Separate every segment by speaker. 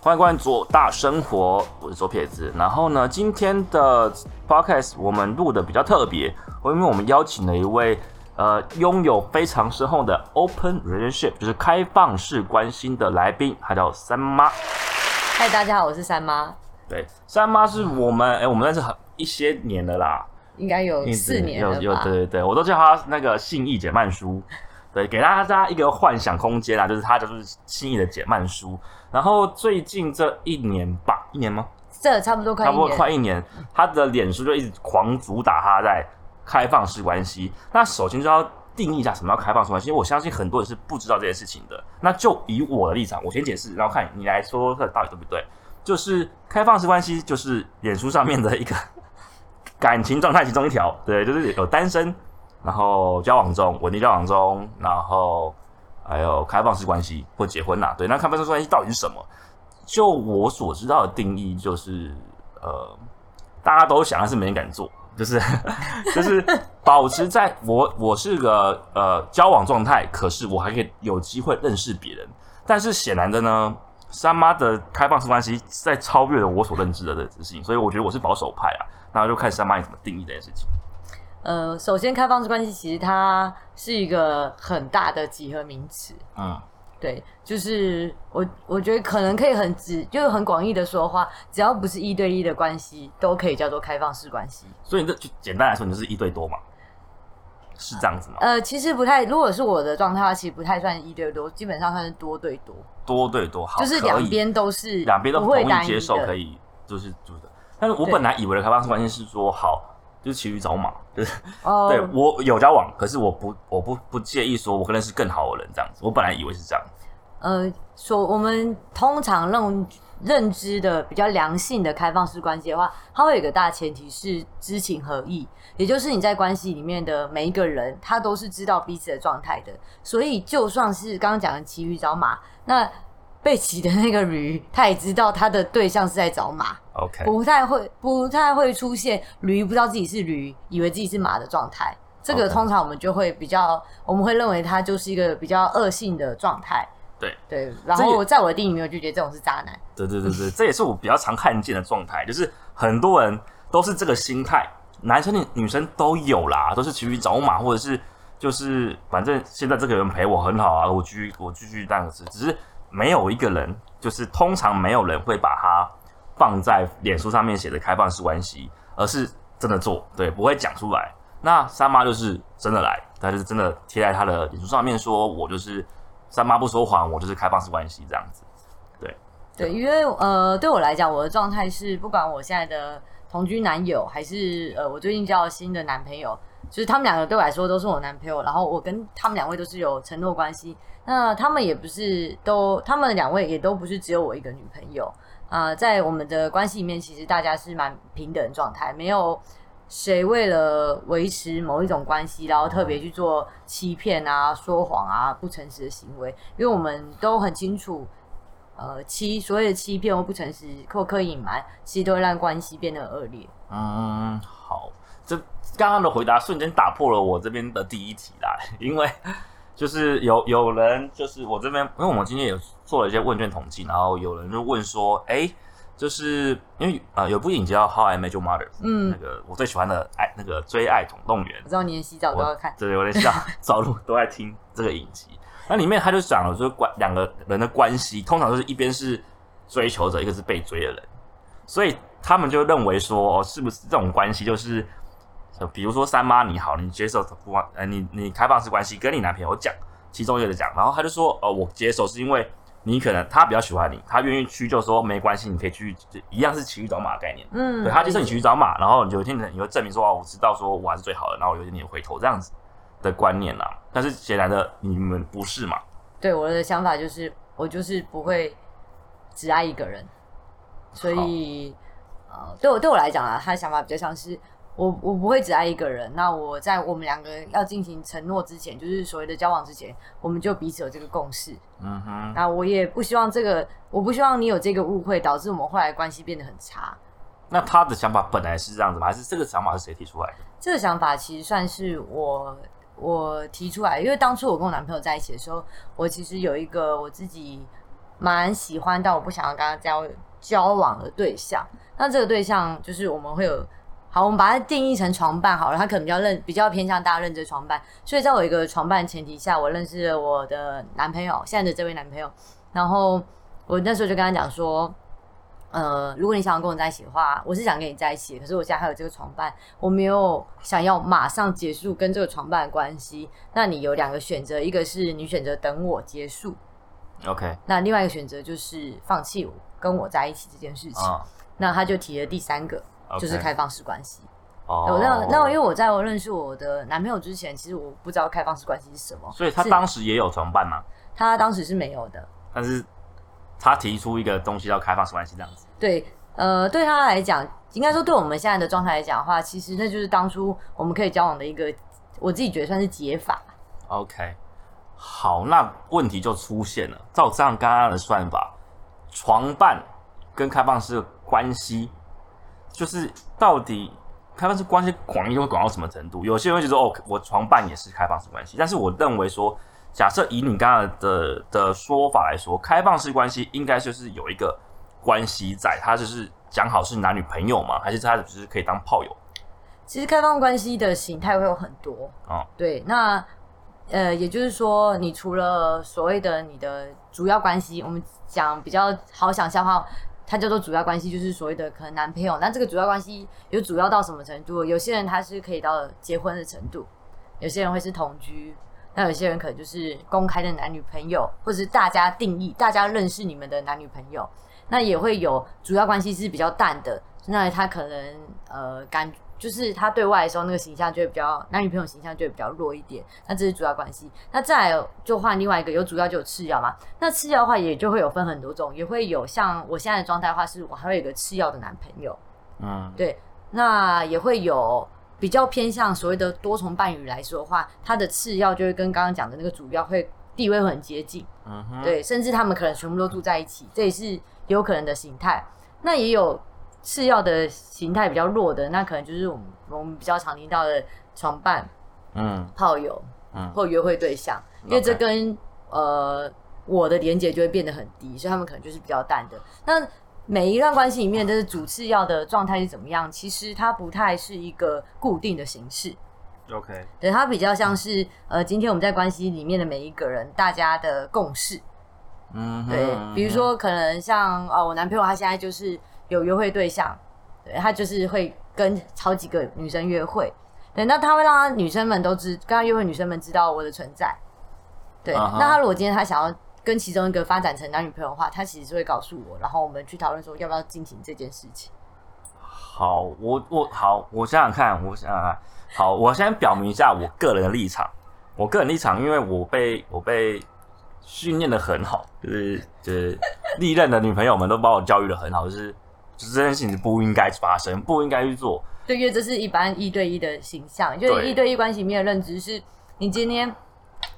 Speaker 1: 欢迎关注左大生活，我是左撇子。然后呢，今天的 podcast 我们录的比较特别，因为我们邀请了一位呃拥有非常深厚的 open relationship，就是开放式关心的来宾，他叫三妈。
Speaker 2: 嗨，大家好，我是三妈，
Speaker 1: 对，三妈是我们哎、我们认识很一些年了啦，
Speaker 2: 应该有四年
Speaker 1: 有有？对对对，我都叫她那个信义简慢书，对，给大家一个幻想空间啊，就是他就是轻易的解慢书。然后最近这一年吧，一年吗？
Speaker 2: 这差不多快
Speaker 1: 差不多。快一年，他的脸书就一直狂主打他在开放式关系。那首先就要定义一下什么叫开放式关系，因为我相信很多人是不知道这件事情的。那就以我的立场，我先解释，然后看你来说说看到底对不对。就是开放式关系，就是脸书上面的一个 感情状态其中一条，对，就是有单身，然后交往中，稳定交往中，然后还有开放式关系或结婚呐、对，那开放式关系到底是什么？就我所知道的定义，就是呃，大家都想，但是没人敢做，就是 就是保持在我我是个呃交往状态，可是我还可以有机会认识别人。但是显然的呢，三妈的开放式关系在超越了我所认知的这事情，所以我觉得我是保守派啊。那就看三妈你怎么定义这件事情。
Speaker 2: 呃，首先，开放式关系其实它是一个很大的几何名词。
Speaker 1: 嗯，
Speaker 2: 对，就是我我觉得可能可以很直，就是很广义的说话，只要不是一对一的关系，都可以叫做开放式关系。
Speaker 1: 所以这就简单来说，你就是一对多嘛，是这样子吗？
Speaker 2: 呃，其实不太，如果是我的状态的话，其实不太算一对多，基本上算是多对多，
Speaker 1: 多对多好，
Speaker 2: 就是两边都是
Speaker 1: 两边都
Speaker 2: 不
Speaker 1: 同意接
Speaker 2: 会单一的
Speaker 1: 受可以，就是就是的。但是我本来以为的开放式关系是说好，就是骑驴找马，就是、
Speaker 2: 哦，
Speaker 1: 对我有交往，可是我不我不不介意说我可能是更好的人这样子。我本来以为是这样子，
Speaker 2: 呃，说我们通常认认知的比较良性的开放式关系的话，它会有一个大前提是知情合意，也就是你在关系里面的每一个人，他都是知道彼此的状态的。所以就算是刚刚讲的骑驴找马，那被骑的那个驴，他也知道他的对象是在找马
Speaker 1: ，OK，
Speaker 2: 不太会不太会出现驴不知道自己是驴，以为自己是马的状态。这个通常我们就会比较，我们会认为他就是一个比较恶性的状态。
Speaker 1: 对
Speaker 2: 对，然后在我的电影里面，我就觉得这种是渣男。
Speaker 1: 对对对对，这也是我比较常看见的状态，就是很多人都是这个心态，男生女女生都有啦，都是骑驴找马，或者是就是反正现在这个人陪我很好啊，我继续我继续这样子，只是没有一个人，就是通常没有人会把它放在脸书上面写的开放式关系，而是真的做，对，不会讲出来。那三妈就是真的来，她就是真的贴在她的脸书上面说，我就是三妈不说谎，我就是开放式关系这样子。
Speaker 2: 对对，因为呃，对我来讲，我的状态是，不管我现在的同居男友，还是呃，我最近交了新的男朋友，就是他们两个对我来说都是我男朋友，然后我跟他们两位都是有承诺关系。那他们也不是都，他们两位也都不是只有我一个女朋友啊、在我们的关系里面，其实大家是蛮平等的状态，没有谁为了维持某一种关系，然后特别去做欺骗啊、说谎啊、不诚实的行为，因为我们都很清楚。呃，欺所谓的欺骗或不诚实或刻意隐瞒，其实都会让关系变得恶劣。
Speaker 1: 嗯，好，刚刚的回答瞬间打破了我这边的第一题啦，因为就是有有人就是我这边，因为我们今天有做了一些问卷统计，然后有人就问说，哎、就是因为呃有部影叫《How I Met Your Mother》，
Speaker 2: 嗯。
Speaker 1: 那个我最喜欢的爱那个追爱总动员。
Speaker 2: 我，知道你连洗澡都要看，
Speaker 1: 对，有点像早路都在听这个影集。那里面他就讲了，就是关两个人的关系，通常就是一边是追求者，一个是被追的人，所以他们就认为说，哦，是不是这种关系就是，呃比如说三妈你好，你接受不呃你你开放式关系跟你男朋友讲，其中一个讲，然后他就说，哦，我接受是因为你可能他比较喜欢你，他愿意去就说没关系，你可以去，就一样是骑驴找马的概念。
Speaker 2: 嗯，
Speaker 1: 对他接受你骑驴找马，然后有一天你会证明说哦，我知道说我还是最好的，然后有一天你回头这样子的观念啦。但是显然的你们不是嘛？
Speaker 2: 对我的想法就是，我就是不会只爱一个人，所以呃，对我对我来讲啊，他的想法比较像是我我不会只爱一个人。那我在我们两个要进行承诺之前，就是所谓的交往之前，我们就彼此有这个共识。
Speaker 1: 嗯哼，
Speaker 2: 那我也不希望这个，我不希望你有这个误会，导致我们后来关系变得很差。
Speaker 1: 那他的想法本来是这样子吗？还是这个想法是谁提出来的？
Speaker 2: 这个想法其实算是我我提出来，因为当初我跟我男朋友在一起的时候，我其实有一个我自己蛮喜欢但我不想要跟他交交往的对象。那这个对象就是我们会有，好，我们把它定义成床伴好了，他可能比较认比较偏向大家认知床伴。所以在我一个床伴前提下，我认识了我的男朋友，现在的这位男朋友。然后我那时候就跟他讲说，呃，如果你想要跟我在一起的话，我是想跟你在一起，可是我现在还有这个床伴，我没有想要马上结束跟这个床伴的关系。那你有两个选择，一个是你选择等我结束。
Speaker 1: OK，
Speaker 2: 那另外一个选择就是放弃我跟我在一起这件事情。那他就提了第三个，就是开放式关系。哦，那那因为我在我认识我的男朋友之前，其实我不知道开放式关系是什么。
Speaker 1: 所以他当时也有床伴吗？
Speaker 2: 他当时是没有的。
Speaker 1: 但是他提出一个东西叫开放式关系这样子。
Speaker 2: 对，呃，对他来讲，应该说对我们现在的状态来讲的话，其实那就是当初我们可以交往的一个，我自己觉得算是解法。
Speaker 1: OK。好，那问题就出现了。照这样刚刚的算法，床伴跟开放式关系，就是到底开放式关系广义会广到什么程度？有些人会觉得哦，我床伴也是开放式关系。但是我认为说，假设以你刚刚的的说法来说，开放式关系应该就是有一个关系在，他就是讲好是男女朋友嘛？还是他只是可以当炮友？
Speaker 2: 其实开放关系的形态会有很多哦。对，那。呃，也就是说，你除了所谓的你的主要关系，我们讲比较好想象的话，它叫做主要关系，就是所谓的可能男朋友。那这个主要关系有主要到什么程度？有些人他是可以到结婚的程度，有些人会是同居，那有些人可能就是公开的男女朋友，或者是大家定义、大家认识你们的男女朋友。那也会有主要关系是比较淡的，那他可能呃感。就是他对外的时候，那个形象就会比较男女朋友形象就会比较弱一点。那这是主要关系。那再来就换另外一个，有主要就有次要嘛。那次要的话也就会有分很多种，也会有像我现在的状态的话，是我还会有个次要的男朋友。嗯，对。那也会有比较偏向所谓的多重伴侣来说的话，他的次要就会跟刚刚讲的那个主要会地位会很接近。嗯哼。对，甚至他们可能全部都住在一起，这也是有可能的形态。那也有。次要的形态比较弱的，那可能就是我们我们比较常听到的床伴、嗯，炮友，嗯，或约会对象，因为这跟呃我的连接就会变得很低，所以他们可能就是比较淡的。那每一段关系里面，就是主次要的状态是怎么样？其实它不太是一个固定的形式。
Speaker 1: OK，
Speaker 2: 对，它比较像是呃，今天我们在关系里面的每一个人，大家的共识。嗯，对，比如说可能像啊，我男朋友他现在就是。有约会对象，对他就是会跟好几个女生约会，对，那他会让他女生们都知，跟他约会女生们知道我的存在，对，那他如果今天他想要跟其中一个发展成男女朋友的话，他其实是会告诉我，然后我们去讨论说要不要进行这件事情。
Speaker 1: 好，我我好，我想想看，我想想看，好，我先表明一下我个人的立场，我个人立场，因为我被我被。训练的很好，就是就是历任的女朋友们都把我教育的很好，就是就是这件事情不应该发生，不应该去做。
Speaker 2: 对，因为这是一般一对一的形象，就是一对一关系里面的认知是，你今天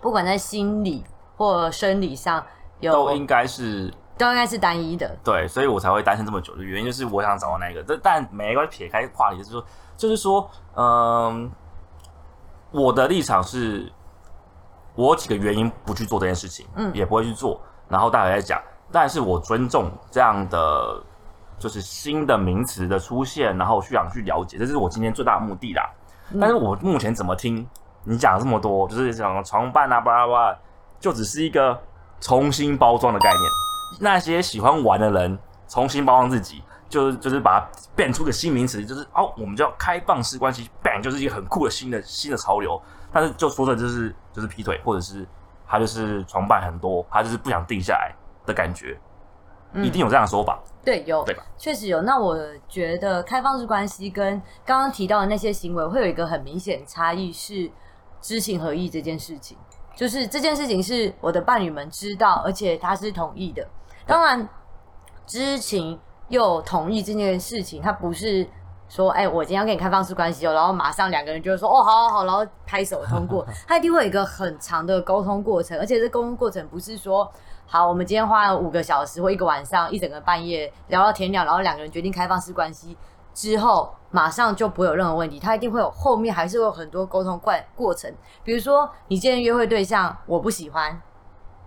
Speaker 2: 不管在心理或生理上，有
Speaker 1: 都应该是
Speaker 2: 都应该是单一的。
Speaker 1: 对，所以我才会单身这么久的原因就是我想找到那个。这但没关系，撇开话题，就是说，就是说，嗯，我的立场是。我几个原因不去做这件事情，嗯，也不会去做。然后大家再讲，但是我尊重这样的就是新的名词的出现，然后去想去了解，这是我今天最大的目的啦。但是我目前怎么听你讲这么多，就是讲床伴啊，巴拉巴拉，就只是一个重新包装的概念。那些喜欢玩的人重新包装自己，就是就是把它变出个新名词，就是哦，我们叫开放式关系，bang，就是一个很酷的新的新的潮流。但是就说的就是就是劈腿，或者是他就是床伴很多，他就是不想定下来的感觉，一定有这样的说法。
Speaker 2: 对，有
Speaker 1: 对吧？
Speaker 2: 确实有。那我觉得开放式关系跟刚刚提到的那些行为会有一个很明显差异，是知情合意这件事情。就是这件事情是我的伴侣们知道，而且他是同意的。当然，知情又同意这件事情，它不是。说，哎，我今天要跟你开放式关系哦，然后马上两个人就会说，哦，好好好，然后拍手通过。他一定会有一个很长的沟通过程，而且这沟通过程不是说，好，我们今天花了五个小时或一个晚上，一整个半夜聊到天亮，然后两个人决定开放式关系之后，马上就不会有任何问题。他一定会有后面还是会有很多沟通过过程。比如说，你今天约会对象我不喜欢，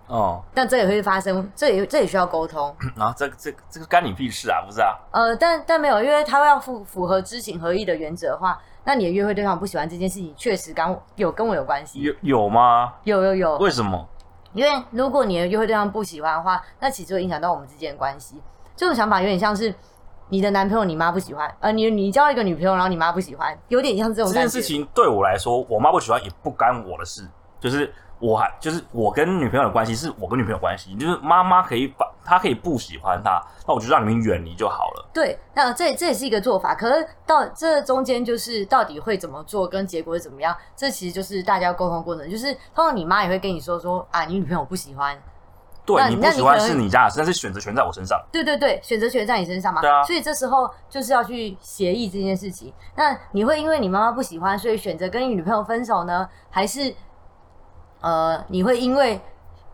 Speaker 1: 哦，
Speaker 2: 但这也会发生，这也这也需要沟通。
Speaker 1: 然 后这个这个这个干你屁事啊，不是啊？
Speaker 2: 呃，但但没有，因为他要符符合知情合意的原则的话，那你的约会对象不喜欢这件事情，确实跟我有跟我有关系。
Speaker 1: 有有吗？
Speaker 2: 有有有，
Speaker 1: 为什么？
Speaker 2: 因为如果你的约会对象不喜欢的话，那其实会影响到我们之间的关系。这种想法有点像是你的男朋友你妈不喜欢，呃，你你交一个女朋友，然后你妈不喜欢，有点像这种。
Speaker 1: 这件事情对我来说，我妈不喜欢也不干我的事，就是我还就是我跟女朋友的关系是我跟女朋友关系，就是妈妈可以把她可以不喜欢她，那我就让你们远离就好了。
Speaker 2: 对，那这这也是一个做法，可是到这中间就是到底会怎么做，跟结果是怎么样，这其实就是大家沟通过程。就是通常你妈也会跟你说说啊，你女朋友不喜欢，
Speaker 1: 对
Speaker 2: 那
Speaker 1: 你不喜欢是你家的事，但是选择权在我身上。
Speaker 2: 对对对，选择权在你身上嘛。
Speaker 1: 对啊
Speaker 2: 所以这时候就是要去协议这件事情。那你会因为你妈妈不喜欢，所以选择跟你女朋友分手呢？还是呃，你会因为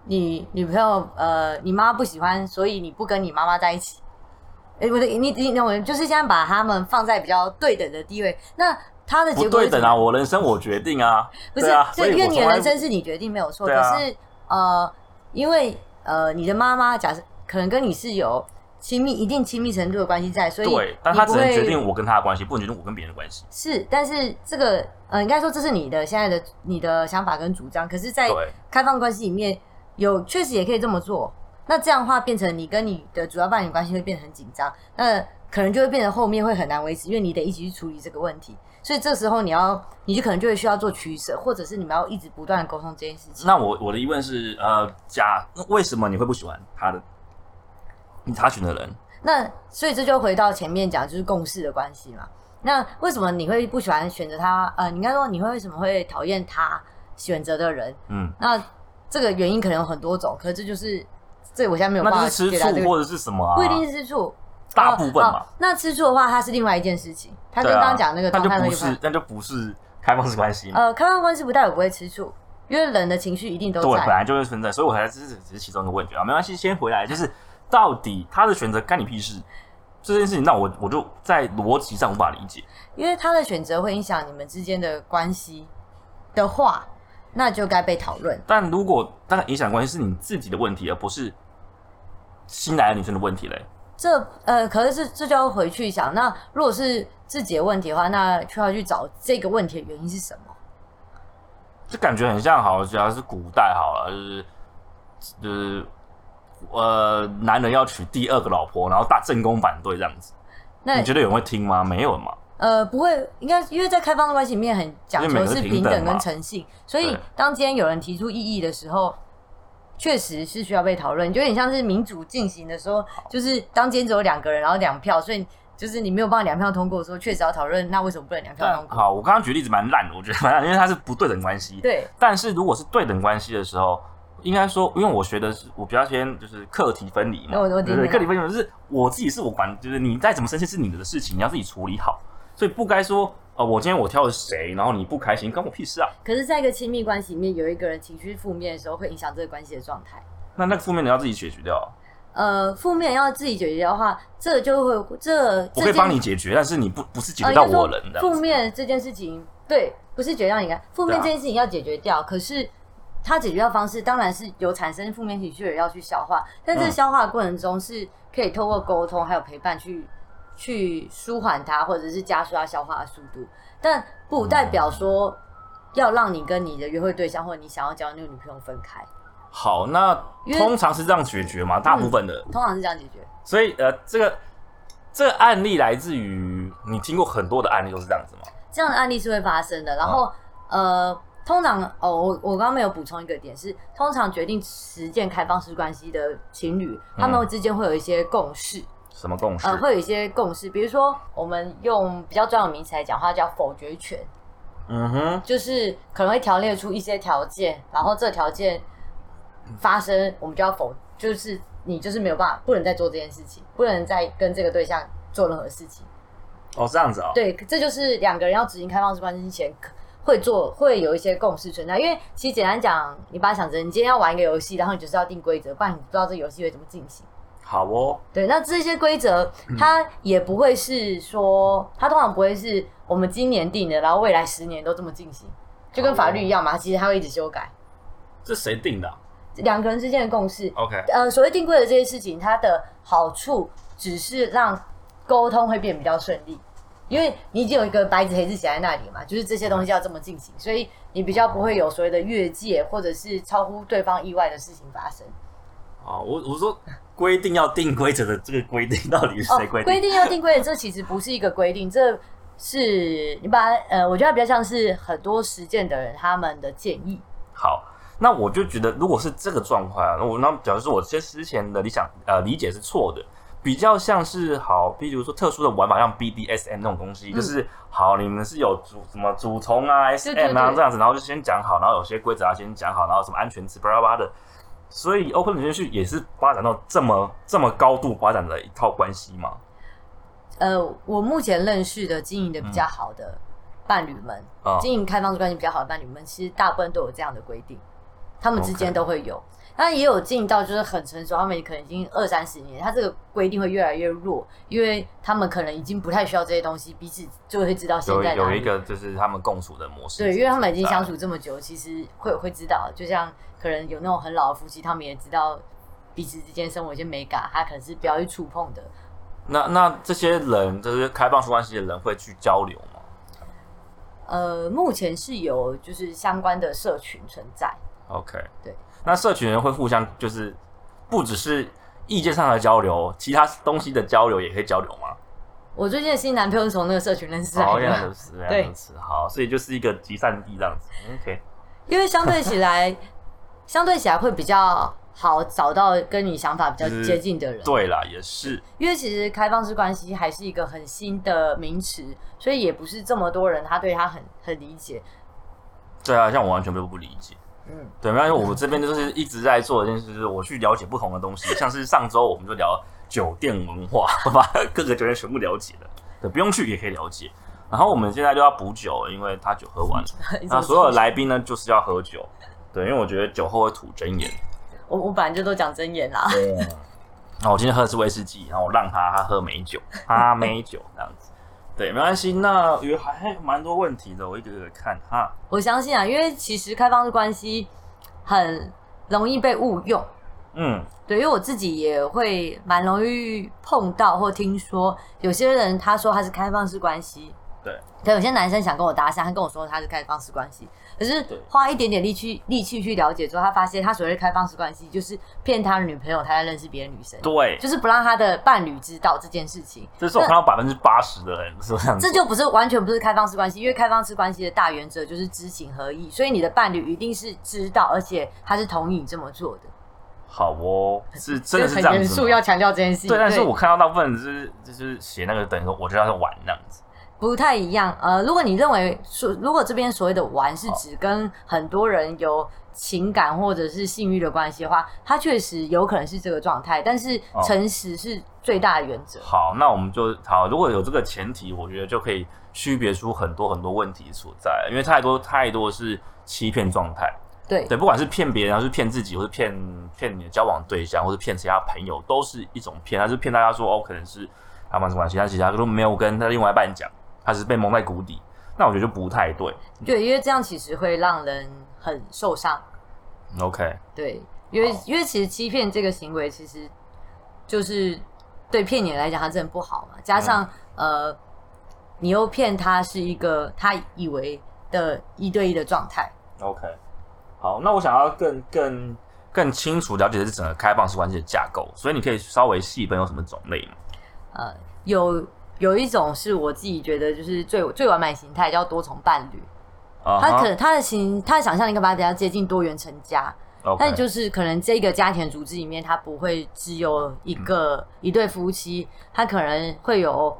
Speaker 2: 你女朋友呃你妈不喜欢，所以你不跟你妈妈在一起？哎，不对，你你我就是现在把他们放在比较对等的地位。那他的结
Speaker 1: 不
Speaker 2: 果
Speaker 1: 对等啊，我人生我决定啊，
Speaker 2: 不是，
Speaker 1: 对啊，
Speaker 2: 就因为你的人生是你决定没有错，
Speaker 1: 啊
Speaker 2: 可是呃，因为呃，你的妈妈假设可能跟你是有亲密一定亲密程度的关系在，所以
Speaker 1: 对，但他只能决定我跟他的关系，不能决定我跟别人的关系。
Speaker 2: 是，但是这个呃，应该说这是你的现在的你的想法跟主张，可是，在开放关系里面有确实也可以这么做。那这样的话，变成你跟你的主要伴侣关系会变得很紧张，那可能就会变成后面会很难维持，因为你得一起去处理这个问题。所以这时候你要，你就可能就会需要做取舍，或者是你们要一直不断的沟通这件事情。
Speaker 1: 那我我的疑问是，呃，假那为什么你会不喜欢他的你他选的人？
Speaker 2: 那所以这就回到前面讲，就是共事的关系嘛。那为什么你会不喜欢选择他？呃，你应该说你会为什么会讨厌他选择的人？
Speaker 1: 嗯，
Speaker 2: 那这个原因可能有很多种，可是这就是这我现在没有办法
Speaker 1: 那是吃
Speaker 2: 解答这个，
Speaker 1: 醋或者是什么啊？
Speaker 2: 不一定是吃醋，
Speaker 1: 大部分嘛
Speaker 2: 哦哦那吃醋的话，它是另外一件事情，它跟刚刚讲那个
Speaker 1: 那就不是，那就不是开放式关系嘛。
Speaker 2: 呃，开放关系不代表不会吃醋，因为人的情绪一定都
Speaker 1: 对，本。来就会存在，所以我才只是只是其中一个问题啊，没关系，先回来，就是到底他的选择干你屁事这件事情，那我我就在逻辑上无法理解。
Speaker 2: 因为他的选择会影响你们之间的关系的话，那就该被讨论。
Speaker 1: 但如果当然影响关系是你自己的问题，而不是新来的女生的问题嘞。
Speaker 2: 这呃，可是这这就要回去想，那如果是自己的问题的话，那就要去找这个问题的原因是什么。
Speaker 1: 这感觉很像，好，假如是古代好了，就是就是呃，男人要娶第二个老婆，然后大正宫反对这样子，
Speaker 2: 那
Speaker 1: 你觉得有人会听吗？没有嘛。
Speaker 2: 呃，不会，应该因为在开放的关系里面很讲求是
Speaker 1: 平等
Speaker 2: 跟诚信，所以当今天有人提出异议的时候，确实是需要被讨论，就有点像是民主进行的时候，就是当今天只有两个人，然后两票，所以就是你没有办法两票通过的时候，确实要讨论，那为什么不能两票通过？
Speaker 1: 好，我刚刚举例子蛮烂的，我觉得蛮烂，因为它是不对等关系。
Speaker 2: 对，
Speaker 1: 但是如果是对等关系的时候，应该说，因为我学的是我比较偏就是课题分离嘛，
Speaker 2: 我我
Speaker 1: 对课题分离就是我自己是我管，就是你再怎么生气是你的事情，你要自己处理好，所以不该说呃，我今天我挑了谁，然后你不开心，关我屁事啊。
Speaker 2: 可是，在一个亲密关系里面，有一个人情绪负面的时候，会影响这个关系的状态。
Speaker 1: 那那个负面的要自己解决掉啊，
Speaker 2: 呃，负面要自己解决的话，这就会这
Speaker 1: 我可以帮你解决，但是你不不是解决到我人这样
Speaker 2: 负
Speaker 1: 子。
Speaker 2: 面这件事情，对，不是解决到你看，负面这件事情要解决掉，可是它解决的方式当然是有产生负面情绪的人要去消化，但这
Speaker 1: 嗯
Speaker 2: 消化的过程中是可以透过沟通还有陪伴去去舒缓它，或者是加速它消化的速度，但不代表说要让你跟你的约会对象或者你想要交的那个女朋友分开，
Speaker 1: 好，那通常是这样解决嘛，大部分的。
Speaker 2: 通常是这样解决。
Speaker 1: 所以呃，这个这个案例来自于你听过很多的案例都是这样子吗？
Speaker 2: 这样的案例是会发生的。然
Speaker 1: 哦
Speaker 2: 后、呃，通常哦，我我刚刚没有补充一个点是，通常决定实践开放式关系的情侣，他们之间会有一些共识，
Speaker 1: 什么共识？
Speaker 2: 呃，会有一些共识。比如说，我们用比较专有名词来讲话，叫否决权，
Speaker 1: 嗯哼，
Speaker 2: 就是可能会条列出一些条件，然后这条件发生，我们就要否，就是你就是没有办法，不能再做这件事情，不能再跟这个对象做任何事情。
Speaker 1: 哦，这样子哦。
Speaker 2: 对，这就是两个人要执行开放式关系之前可会做，会有一些共识存在。因为其实简单讲，你把它想成你今天要玩一个游戏，然后你就是要定规则，不然你不知道这游戏会怎么进行。
Speaker 1: 好哦，
Speaker 2: 对，那这些规则它也不会是说，它通常不会是我们今年定的，然后未来十年都这么进行，就跟法律一样嘛，其实它会一直修改。
Speaker 1: 这谁定的啊、
Speaker 2: 两个人之间的共识。
Speaker 1: OK，
Speaker 2: 呃，所谓定规则这些事情，它的好处只是让沟通会变比较顺利，因为你已经有一个白纸黑字写在那里嘛，就是这些东西要这么进行，所以你比较不会有所谓的越界或者是超乎对方意外的事情发生。
Speaker 1: 啊，我我说规定要定规则的这个规定到底是谁规定？
Speaker 2: 哦规定要定规则，这其实不是一个规定，这是你把它呃，我觉得它比较像是很多实践的人他们的建议。
Speaker 1: 好，那我就觉得，如果是这个状况啊，那我那假如说我这之前的理想呃理解是错的，比较像是好，比如说特殊的玩法，像 BDSM 那种东西，就是好，你们是有主什么主从啊、SM
Speaker 2: 对对
Speaker 1: 啊这样子，然后就先讲好，然后有些规则啊先讲好，然后什么安全词巴拉巴拉的。所以 Open Relationship 也是发展到这么这么高度发展的一套关系嘛？
Speaker 2: 呃，我目前认识的经营的比较好的伴侣们，
Speaker 1: 啊、
Speaker 2: 经营开放式关系比较好的伴侣们，其实大部分都有这样的规定，他们之间都会有。那也有进到就是很成熟，他们可能已经二三十年，他这个规定会越来越弱，因为他们可能已经不太需要这些东西，彼此就会知道现在哪里
Speaker 1: 有一个就是他们共处的模式，
Speaker 2: 对，因为他们已经相
Speaker 1: 处。
Speaker 2: 这么久，其实会会知道，就像可能有那种很老的夫妻，他们也知道彼此之间生活一些美感，他可能是不要去触碰的。
Speaker 1: 那那这些人，就是开放式关系的人，会去交流吗
Speaker 2: 呃，目前是有就是相关的社群存在
Speaker 1: ，？OK，
Speaker 2: 对。
Speaker 1: 那社群人会互相就是不只是意见上的交流，其他东西的交流也可以交流吗？
Speaker 2: 我最近的新男朋友是从那个社群认识来
Speaker 1: 哦，原来
Speaker 2: 的
Speaker 1: 如，此，原来
Speaker 2: 对
Speaker 1: 如此。好，所以就是一个集散地这样子。OK，
Speaker 2: 因为相对起来，相对起来会比较好找到跟你想法比较接近的人。
Speaker 1: 对啦，也是。
Speaker 2: 因为其实开放式关系还是一个很新的名词，所以也不是这么多人他对他很很理解。
Speaker 1: 对啊，像我完全都不理解。
Speaker 2: 嗯，
Speaker 1: 对，没关系，我这边就是一直在做的一件事，就是我去了解不同的东西。像是上周我们就聊酒店文化，我把各个酒店全部了解了。对，不用去也可以了解。然后我们现在就要补酒，因为他酒喝完了。那所有的来宾呢，就是要喝酒。对，因为我觉得酒后会吐真言。
Speaker 2: 我我本来就都讲真言啦。
Speaker 1: 对那我今天喝的是威士忌，然后我让他他喝美酒，他美酒这样子。对，没关系。那有还还蛮多问题的，我一个一个看哈。
Speaker 2: 我相信啊，因为其实开放式关系很容易被误用。
Speaker 1: 嗯，
Speaker 2: 对，因为我自己也会蛮容易碰到或听说有些人他说他是开放式关系，
Speaker 1: 对，
Speaker 2: 可有些男生想跟我搭讪，他跟我说他是开放式关系，可是花一点点力气力气去了解之后，他发现他所谓的开放式关系就是骗他的女朋友，他在认识别的女生，
Speaker 1: 对，
Speaker 2: 就是不让他的伴侣知道这件事情。
Speaker 1: 这是我看到百分之八十的人是这样子。
Speaker 2: 这就不是完全不是开放式关系，因为开放式关系的大原则就是知情合意，所以你的伴侣一定是知道，而且他是同意你这么做的。
Speaker 1: 好哦，是 真的是
Speaker 2: 很
Speaker 1: 这样子吗。
Speaker 2: 严肃要强调这件事情。
Speaker 1: 对，但是我看到大部分是就是写那个等于说，我觉得他是玩那样子。
Speaker 2: 不太一样。呃，如果你认为说，如果这边所谓的玩是指跟很多人有情感或者是性欲的关系的话，它确实有可能是这个状态，但是
Speaker 1: 哦
Speaker 2: 诚实是最大的原则。
Speaker 1: 好，那我们就好。如果有这个前提，我觉得就可以区别出很多很多问题所在，因为太多太多是欺骗状态。
Speaker 2: 对
Speaker 1: 对，不管是骗别人，还是骗自己，或是骗骗你的交往对象，或是骗其他朋友，都是一种骗。他是骗大家说哦，可能是开放式关系，但其实他都没有跟他另外一半讲，他只是被蒙在鼓底。那我觉得就不太对。
Speaker 2: 对，因为这样其实会让人很受伤。
Speaker 1: OK，
Speaker 2: 对，因为因为其实欺骗这个行为，其实就是对骗你来讲，他真的不好嘛。加上、
Speaker 1: 嗯
Speaker 2: 呃，你又骗他是一个他以为的一对一的状态。
Speaker 1: OK，好，那我想要更更更清楚了解的是整个开放式关系的架构，所以你可以稍微细分有什么种类吗？
Speaker 2: 呃，有有一种是我自己觉得就是最最完美形态，叫多重伴侣。
Speaker 1: 啊
Speaker 2: 他可能他的形他的想象力可把它比较接近多元成家但就是可能这个家庭组织里面，他不会只有一个、一对夫妻，他可能会有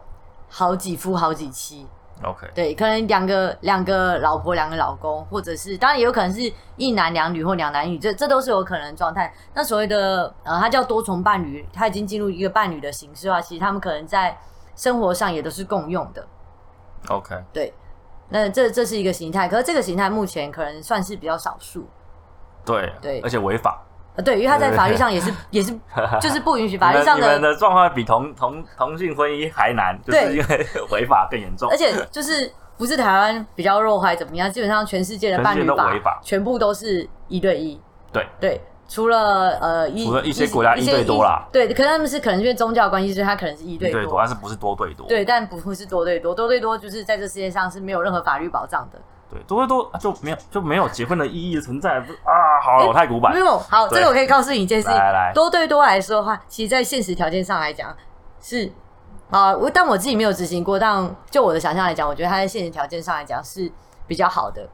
Speaker 2: 好几夫好几妻。
Speaker 1: OK，
Speaker 2: 对，可能两个两个老婆两个老公，或者是当然也有可能是一男两女或两男一女，这这都是有可能的状态。那所谓的呃，他叫多重伴侣，他已经进入一个伴侣的形式的话，其实他们可能在生活上也都是共用的。
Speaker 1: OK，
Speaker 2: 对，那这这是一个形态，可是这个形态目前可能算是比较少数。
Speaker 1: 对
Speaker 2: 对
Speaker 1: 而且违法。
Speaker 2: 呃，对，因为他在法律上也是 也是就是不允许法律上
Speaker 1: 你们你们
Speaker 2: 的，
Speaker 1: 状况比同同同性婚姻还难，就是
Speaker 2: 对
Speaker 1: 因为违法更严重
Speaker 2: 而。且就是不是台湾比较弱还怎么样，基本上全世界的伴侣
Speaker 1: 法
Speaker 2: 全部都是一对一。
Speaker 1: 对
Speaker 2: 对，除了呃一
Speaker 1: 除了一些国家一对多啦，
Speaker 2: 对，可能他们是可能因为宗教关系，所以他可能是一对
Speaker 1: 多，但是不是多对多？
Speaker 2: 对，但不会是多对多，多对多就是在这世界上是没有任何法律保障的。
Speaker 1: 对，多对多就没有就没有结婚的意义存在啊！好，我太古板。
Speaker 2: 没有，好，这个我可以告诉你一件事情，
Speaker 1: 来来，
Speaker 2: 多对多来说的话，其实，在现实条件上来讲是啊，我但我自己没有执行过，但就我的想象来讲，我觉得它在现实条件上来讲是比较好的。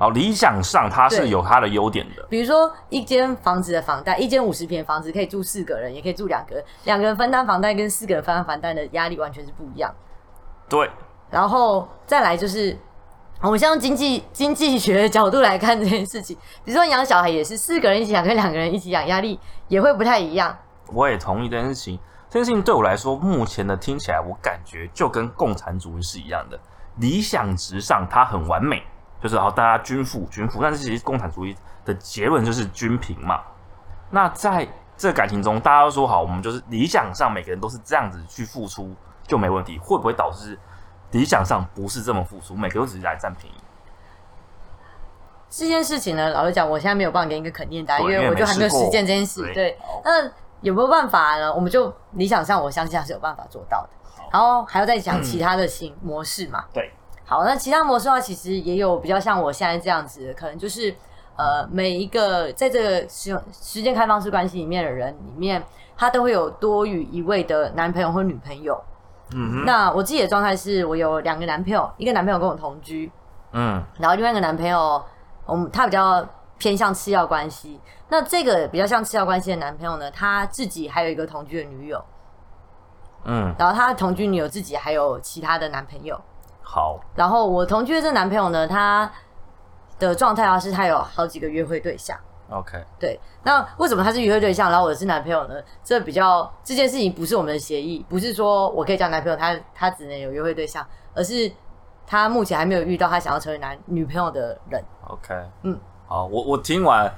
Speaker 1: 好，理想上它是有它的优点的。
Speaker 2: 比如说，一间房子的房贷，一间五十平房子可以住四个人，也可以住两个人。两个人分担房贷跟四个人分担房贷的压力完全是不一样。
Speaker 1: 对。
Speaker 2: 然后再来就是，我们先用经济经济学的角度来看这件事情。比如说养小孩也是四个人一起养，跟两个人一起养压力也会不太一样。
Speaker 1: 我也同意这件事情。这件事情对我来说，目前的听起来，我感觉就跟共产主义是一样的。理想值上，它很完美。就是好，大家均富均富，但是其实共产主义的结论就是均平嘛。那在这感情中，大家都说好，我们就是理想上每个人都是这样子去付出就没问题，会不会导致理想上不是这么付出，每个都只是来占便宜？
Speaker 2: 这件事情呢，老实讲，我现在没有办法给你一个肯定答案，因为我就还没有实践这件事。对，那有没有办法呢？我们就理想上，我相信还是有办法做到的。然后还要再讲 其他的新模式嘛？
Speaker 1: 对。
Speaker 2: 好，那其他模式的话，其实也有比较像我现在这样子，可能就是呃，每一个在这个时时间开放式关系里面的人里面，他都会有多于一位的男朋友或女朋友。嗯，那我自己的状态是我有两个男朋友，一个男朋友跟我同居，嗯，然后另外一个男朋友，我们他比较偏向次要关系。那这个比较像次要关系的男朋友呢，他自己还有一个同居的女友，嗯，然后他的同居女友自己还有其他的男朋友。
Speaker 1: 好，
Speaker 2: 然后我同居的这男朋友呢，他的状态啊是他有好几个约会对象。
Speaker 1: OK，
Speaker 2: 对，那为什么他是约会对象，然后我是男朋友呢？这比较这件事情不是我们的协议，不是说我可以交男朋友，他他只能有约会对象，而是他目前还没有遇到他想要成为男女朋友的人。
Speaker 1: OK，嗯，好，我我听完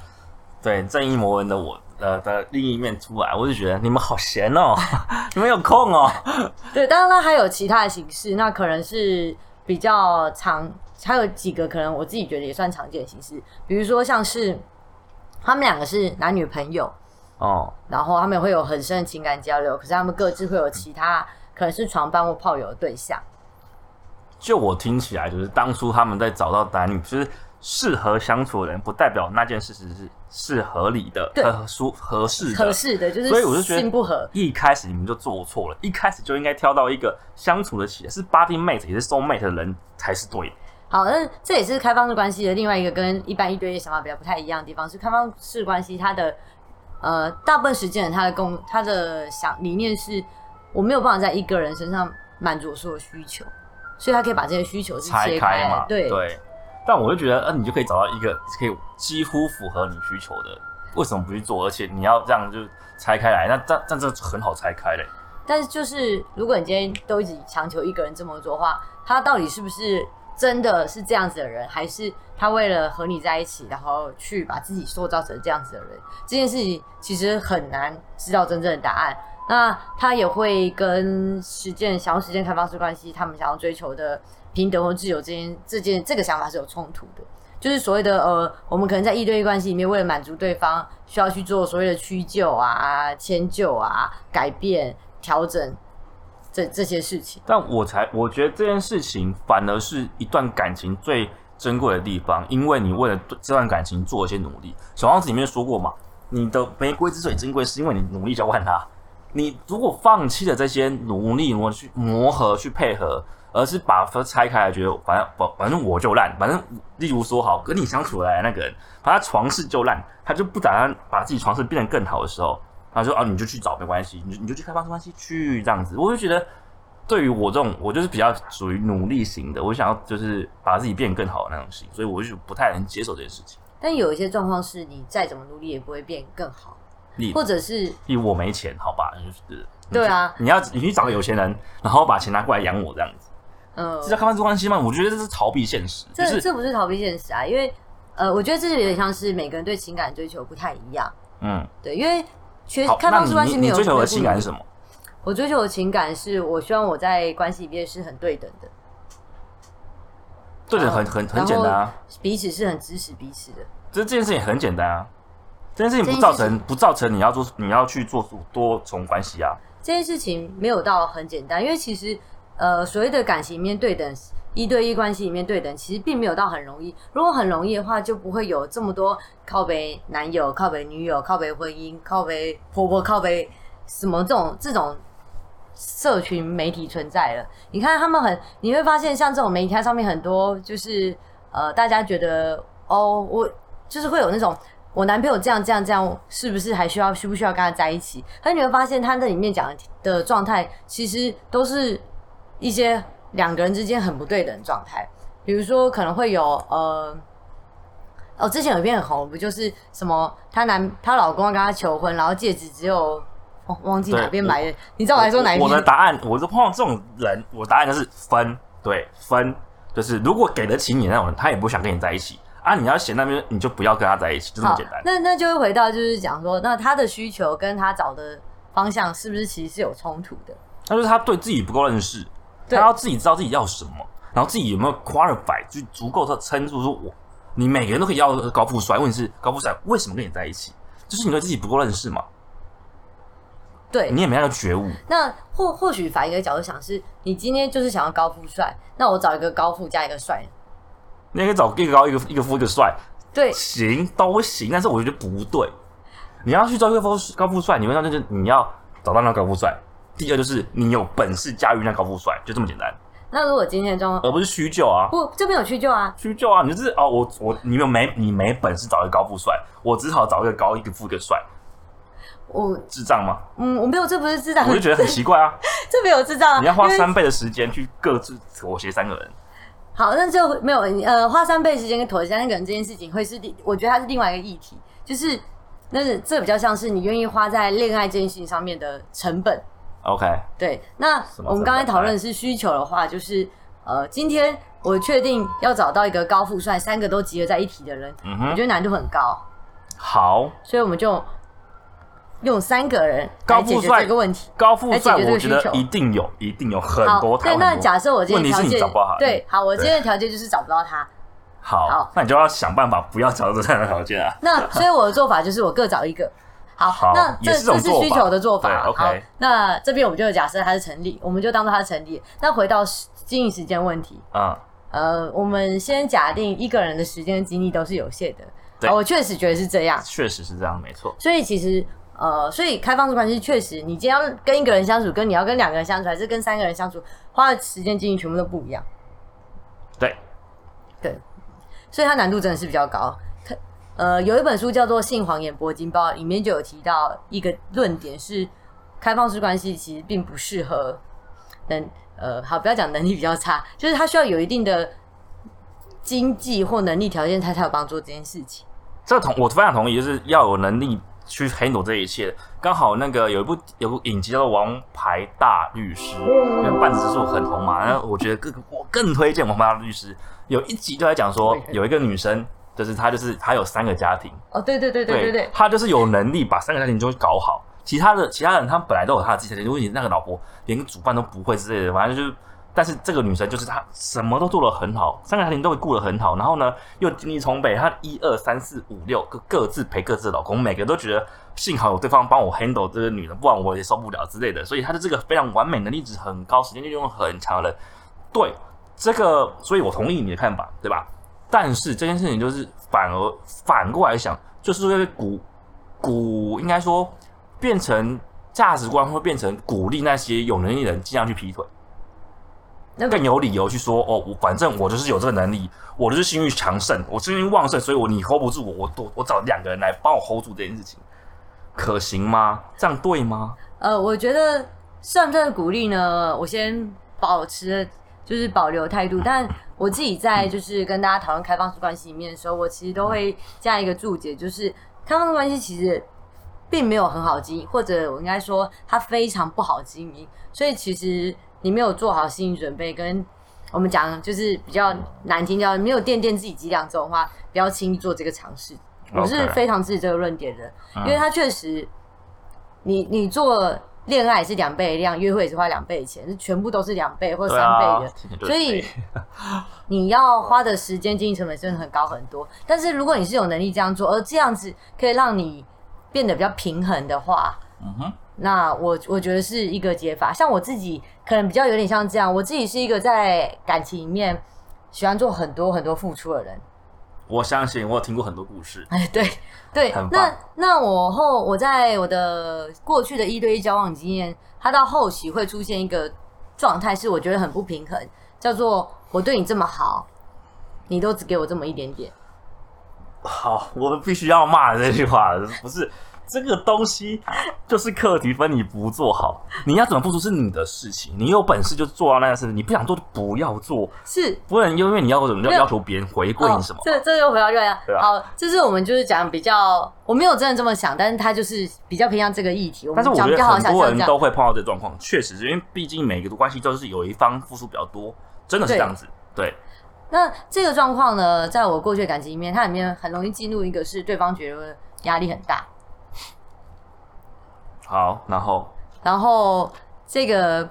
Speaker 1: 对正义魔人的我。的的另一面出来，我就觉得你们好闲哦，你们有空哦。
Speaker 2: 对，当然它还有其他的形式，那可能是比较常，还有几个可能我自己觉得也算常见的形式，比如说像是他们两个是男女朋友哦，然后他们会有很深的情感交流，可是他们各自会有其他可能是床伴或炮友的对象。
Speaker 1: 就我听起来，就是当初他们在找到男女，就是。适合相处的人，不代表那件事实是是合理的、合舒合适的。
Speaker 2: 合适的，就是
Speaker 1: 所以我就觉
Speaker 2: 得不合。
Speaker 1: 一开始你们就做错了，一开始就应该挑到一个相处得起、是 body mate 也是 soul mate 的人才是对的。
Speaker 2: 好，那这也是开放式关系的另外一个跟一般一对一想法比较不太一样的地方，是开放式关系它的呃大部分时间它的共它的想理念是，我没有办法在一个人身上满足所有需求，所以他可以把这些需求是
Speaker 1: 拆开
Speaker 2: 嘛？对
Speaker 1: 对。但我就觉得，呃，你就可以找到一个可以几乎符合你需求的，为什么不去做？而且你要这样就拆开来，那但但这很好拆开嘞。
Speaker 2: 但是就是，如果你今天都一直强求一个人这么做的话，他到底是不是真的是这样子的人，还是他为了和你在一起，然后去把自己塑造成这样子的人？这件事情其实很难知道真正的答案。那他也会跟实践想要实践开放式关系，他们想要追求的。平等或自由之间这件这个想法是有冲突的，就是所谓的呃，我们可能在一对一关系里面，为了满足对方，需要去做所谓的屈就啊、迁就啊、改变、调整这这些事情。
Speaker 1: 但我才我觉得这件事情反而是一段感情最珍贵的地方，因为你为了这段感情做一些努力。小王子里面说过嘛，你的玫瑰之所以珍贵，是因为你努力交换它。你如果放弃了这些努力，我去磨合、去配合。而是把它拆开来，觉得反正反反正我就烂，反正例如说好跟你相处来那个人，把他床事就烂，他就不打算把自己床事变得更好的时候，他说啊你就去找没关系，你你就去开放式关系去这样子，我就觉得对于我这种我就是比较属于努力型的，我想要就是把自己变得更好的那种型，所以我就不太能接受这件事情。
Speaker 2: 但有一些状况是你再怎么努力也不会变更好，或者是
Speaker 1: 例如我没钱，好吧，就是
Speaker 2: 对啊，
Speaker 1: 你要你去找个有钱人，然后把钱拿过来养我这样子。嗯，这叫开放式关系吗？我觉得这是逃避现实。
Speaker 2: 这这不是逃避现实啊，因为呃，我觉得这是有点像是每个人对情感追求不太一样。嗯，对，因为缺开放式关系没有
Speaker 1: 追求的情感是什么？
Speaker 2: 我追求的情感是我希望我在关系里面是很对等的。
Speaker 1: 对等很很很简单啊，
Speaker 2: 彼此是很支持彼此的。
Speaker 1: 这这件事情很简单啊，这件事情不造成不造成你要做你要去做多重关系啊。
Speaker 2: 这件事情没有到很简单，因为其实呃所谓的感情里面对等一对一关系里面对等，其实并没有到很容易。如果很容易的话，就不会有这么多靠背男友、靠背女友、靠背婚姻、靠背婆婆、靠背什么这种这种社群媒体存在了。你看他们很，你会发现像这种媒体它上面很多就是呃，大家觉得哦，我就是会有那种。我男朋友这样这样这样，是不是还需要需不需要跟他在一起？可你会发现，他在里面讲的状态，其实都是一些两个人之间很不对等的状态。比如说，可能会有呃，哦，之前有一篇很红，不就是什么她男她老公要跟她求婚，然后戒指只有哦忘记哪边买的？你知道我还说哪一篇？
Speaker 1: 我的答案，我就碰到这种人，我答案就是分，对分，就是如果给得起你那种人，他也不想跟你在一起。啊！你要嫌那边，你就不要跟他在一起，就这么简单。
Speaker 2: 那那就会回到就是讲说，那他的需求跟他找的方向是不是其实是有冲突的？
Speaker 1: 那就是他对自己不够认识，他要自己知道自己要什么，然后自己有没有 qualify 就足够他撑住说，我你每个人都可以要高富帅，问题是高富帅为什么跟你在一起？就是你对自己不够认识嘛？
Speaker 2: 对，
Speaker 1: 你也没那个觉悟。
Speaker 2: 那或或许反一个角度想，是你今天就是想要高富帅，那我找一个高富加一个帅。
Speaker 1: 你也可以找一个高一个一个富一个帅，
Speaker 2: 对，
Speaker 1: 行都行，但是我觉得不对。你要去找一个高高富帅，你问他就是你要找到那个高富帅。第二就是你有本事驾驭那高富帅，就这么简单。
Speaker 2: 那如果今天中，
Speaker 1: 而不是虚救啊？
Speaker 2: 不，这边有虚救啊？
Speaker 1: 虚救啊？你就是哦，我我你有没你没本事找一个高富帅，我只好找一个高一个富一个帅。
Speaker 2: 我
Speaker 1: 智障吗？
Speaker 2: 嗯，我没有，这不是智障，
Speaker 1: 我就觉得很奇怪啊。
Speaker 2: 这没有智障，
Speaker 1: 你要花三倍的时间去各自妥协三个人。
Speaker 2: 好，那就没有呃，花三倍时间跟妥协三个人这件事情，会是第我觉得它是另外一个议题，就是那是这比较像是你愿意花在恋爱这件事情上面的成本。
Speaker 1: OK，
Speaker 2: 对。那我们刚才讨论的是需求的话，就是呃，今天我确定要找到一个高富帅，三个都集合在一起的人，我觉得难度很高。
Speaker 1: 好，
Speaker 2: 所以我们就。用三个人高富帅这个问题，
Speaker 1: 高富帅我觉得一定有，一定有很多。
Speaker 2: 对，那假设我今天条件
Speaker 1: 找不好，
Speaker 2: 对，好，我今天的条件就是找不到他。
Speaker 1: 好，那你就要想办法不要找到这样的条件啊。
Speaker 2: 那所以我的做法就是我各找一个。好，那这这是需求的做法。
Speaker 1: OK，
Speaker 2: 那这边我们就假设它是成立，我们就当做它成立。那回到经营时间问题，嗯，呃，我们先假定一个人的时间精力都是有限的。对，我确实觉得是这样，
Speaker 1: 确实是这样，没错。
Speaker 2: 所以其实。呃，所以开放式关系确实，你今天要跟一个人相处，跟你要跟两个人相处，还是跟三个人相处，花的时间、精力全部都不一样。
Speaker 1: 对，
Speaker 2: 对，所以它难度真的是比较高。呃，有一本书叫做《性谎言铂金包》，里面就有提到一个论点是，开放式关系其实并不适合能呃，好，不要讲能力比较差，就是他需要有一定的经济或能力条件，他才有帮助这件事情。
Speaker 1: 这同我非常同意，就是要有能力。去 handle 这一切，刚好那个有一部有部影集叫做《王牌大律师》，因为半指数很红嘛，然后我觉得更我更推荐《王牌大律师》。有一集就在讲说，有一个女生，就是他就是他有三个家庭。
Speaker 2: 哦，对对对对对对，
Speaker 1: 他就是有能力把三个家庭都搞好，其他的其他人他们本来都有他的自己家庭，如果你那个老婆连煮饭都不会之类的，反正就是。但是这个女生就是她什么都做得很好，三个家庭都会顾得很好，然后呢又经历从北，她一二三四五六各各自陪各自的老公，每个都觉得幸好有对方帮我 handle 这个女人，不然我也受不了之类的，所以她的这个非常完美能力值很高，时间利用很强的。对这个，所以我同意你的看法，对吧？但是这件事情就是反而反过来想，就是说鼓鼓应该说变成价值观会变成鼓励那些有能力的人尽量去劈腿。那更有理由去说哦，我反正我就是有这个能力，我就是性欲强盛，我性欲旺盛，所以我你 hold 不住我，我我我找两个人来帮我 hold 住这件事情，可行吗？这样对吗？
Speaker 2: 呃，我觉得算不算鼓励呢？我先保持就是保留态度，但我自己在就是跟大家讨论开放式关系里面的时候，我其实都会加一个注解，就是开放式关系其实并没有很好经营，或者我应该说它非常不好经营，所以其实。你没有做好心理准备，跟我们讲就是比较难听叫没有垫垫自己脊梁这种话，不要轻易做这个尝试。我是非常支持这个论点的，因为它确实，你你做恋爱是两倍的量，约会也是花两倍的钱，是全部都是两倍或三
Speaker 1: 啊
Speaker 2: 倍的。，所以你要花的时间、经济成本真的很高很多。但是如果你是有能力这样做，而这样子可以让你变得比较平衡的话，
Speaker 1: 嗯哼，
Speaker 2: 那我我觉得是一个解法。像我自己可能比较有点像这样，我自己是一个在感情里面喜欢做很多很多付出的人。
Speaker 1: 我相信我有听过很多故事，
Speaker 2: 哎，对对那那我后我在我的过去的一对一交往经验，他到后期会出现一个状态，是我觉得很不平衡，叫做我对你这么好，你都只给我这么一点点。
Speaker 1: 好，我必须要骂这句话，不是这个东西就是课题分，你不做好，你要怎么付出是你的事情，你有本事就做到那件事，你不想做就不要做，
Speaker 2: 是
Speaker 1: 不能因为你要怎么
Speaker 2: 要
Speaker 1: 要求别人回馈你什么
Speaker 2: 哦、。这这又回到这样。
Speaker 1: 对啊
Speaker 2: 好，这是我们就是讲比较，我没有真的这么想，但是他就是比较偏向这个议题。
Speaker 1: 但是我觉得很多人。都会碰到这个状况，确实是因为毕竟每个关系都是有一方付出比较多，真的是这样子。对，
Speaker 2: 那这个状况呢，在我过去的感情里面，它里面很容易进入一个是对方觉得压力很大，
Speaker 1: 好，然后
Speaker 2: 然后这个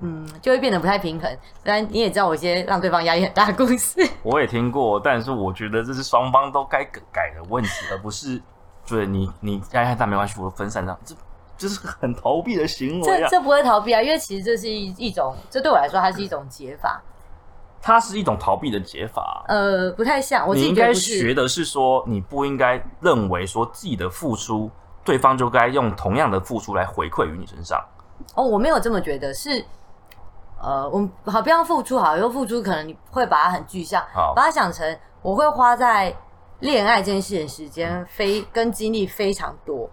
Speaker 2: 嗯就会变得不太平衡。当然你也知道我一些让对方压力很大的故事。
Speaker 1: 我也听过，但是我觉得这是双方都该改的问题，而不是对你你压力太大没关系，我分散这样，这这是很逃避的行为啊。
Speaker 2: 这这不会逃避啊，因为其实这是一一种，这对我来说它是一种解法。
Speaker 1: 它是一种逃避的解法。
Speaker 2: 呃，不太像，我自
Speaker 1: 你应该。学的是说，你不应该认为说自己的付出，对方就该用同样的付出来回馈于你身上。
Speaker 2: 哦，我没有这么觉得，是呃，我们好不要付出好，因为付出可能你会把它很具象，
Speaker 1: 好
Speaker 2: 把它想成我会花在恋爱这件事的时间非跟精力非常多。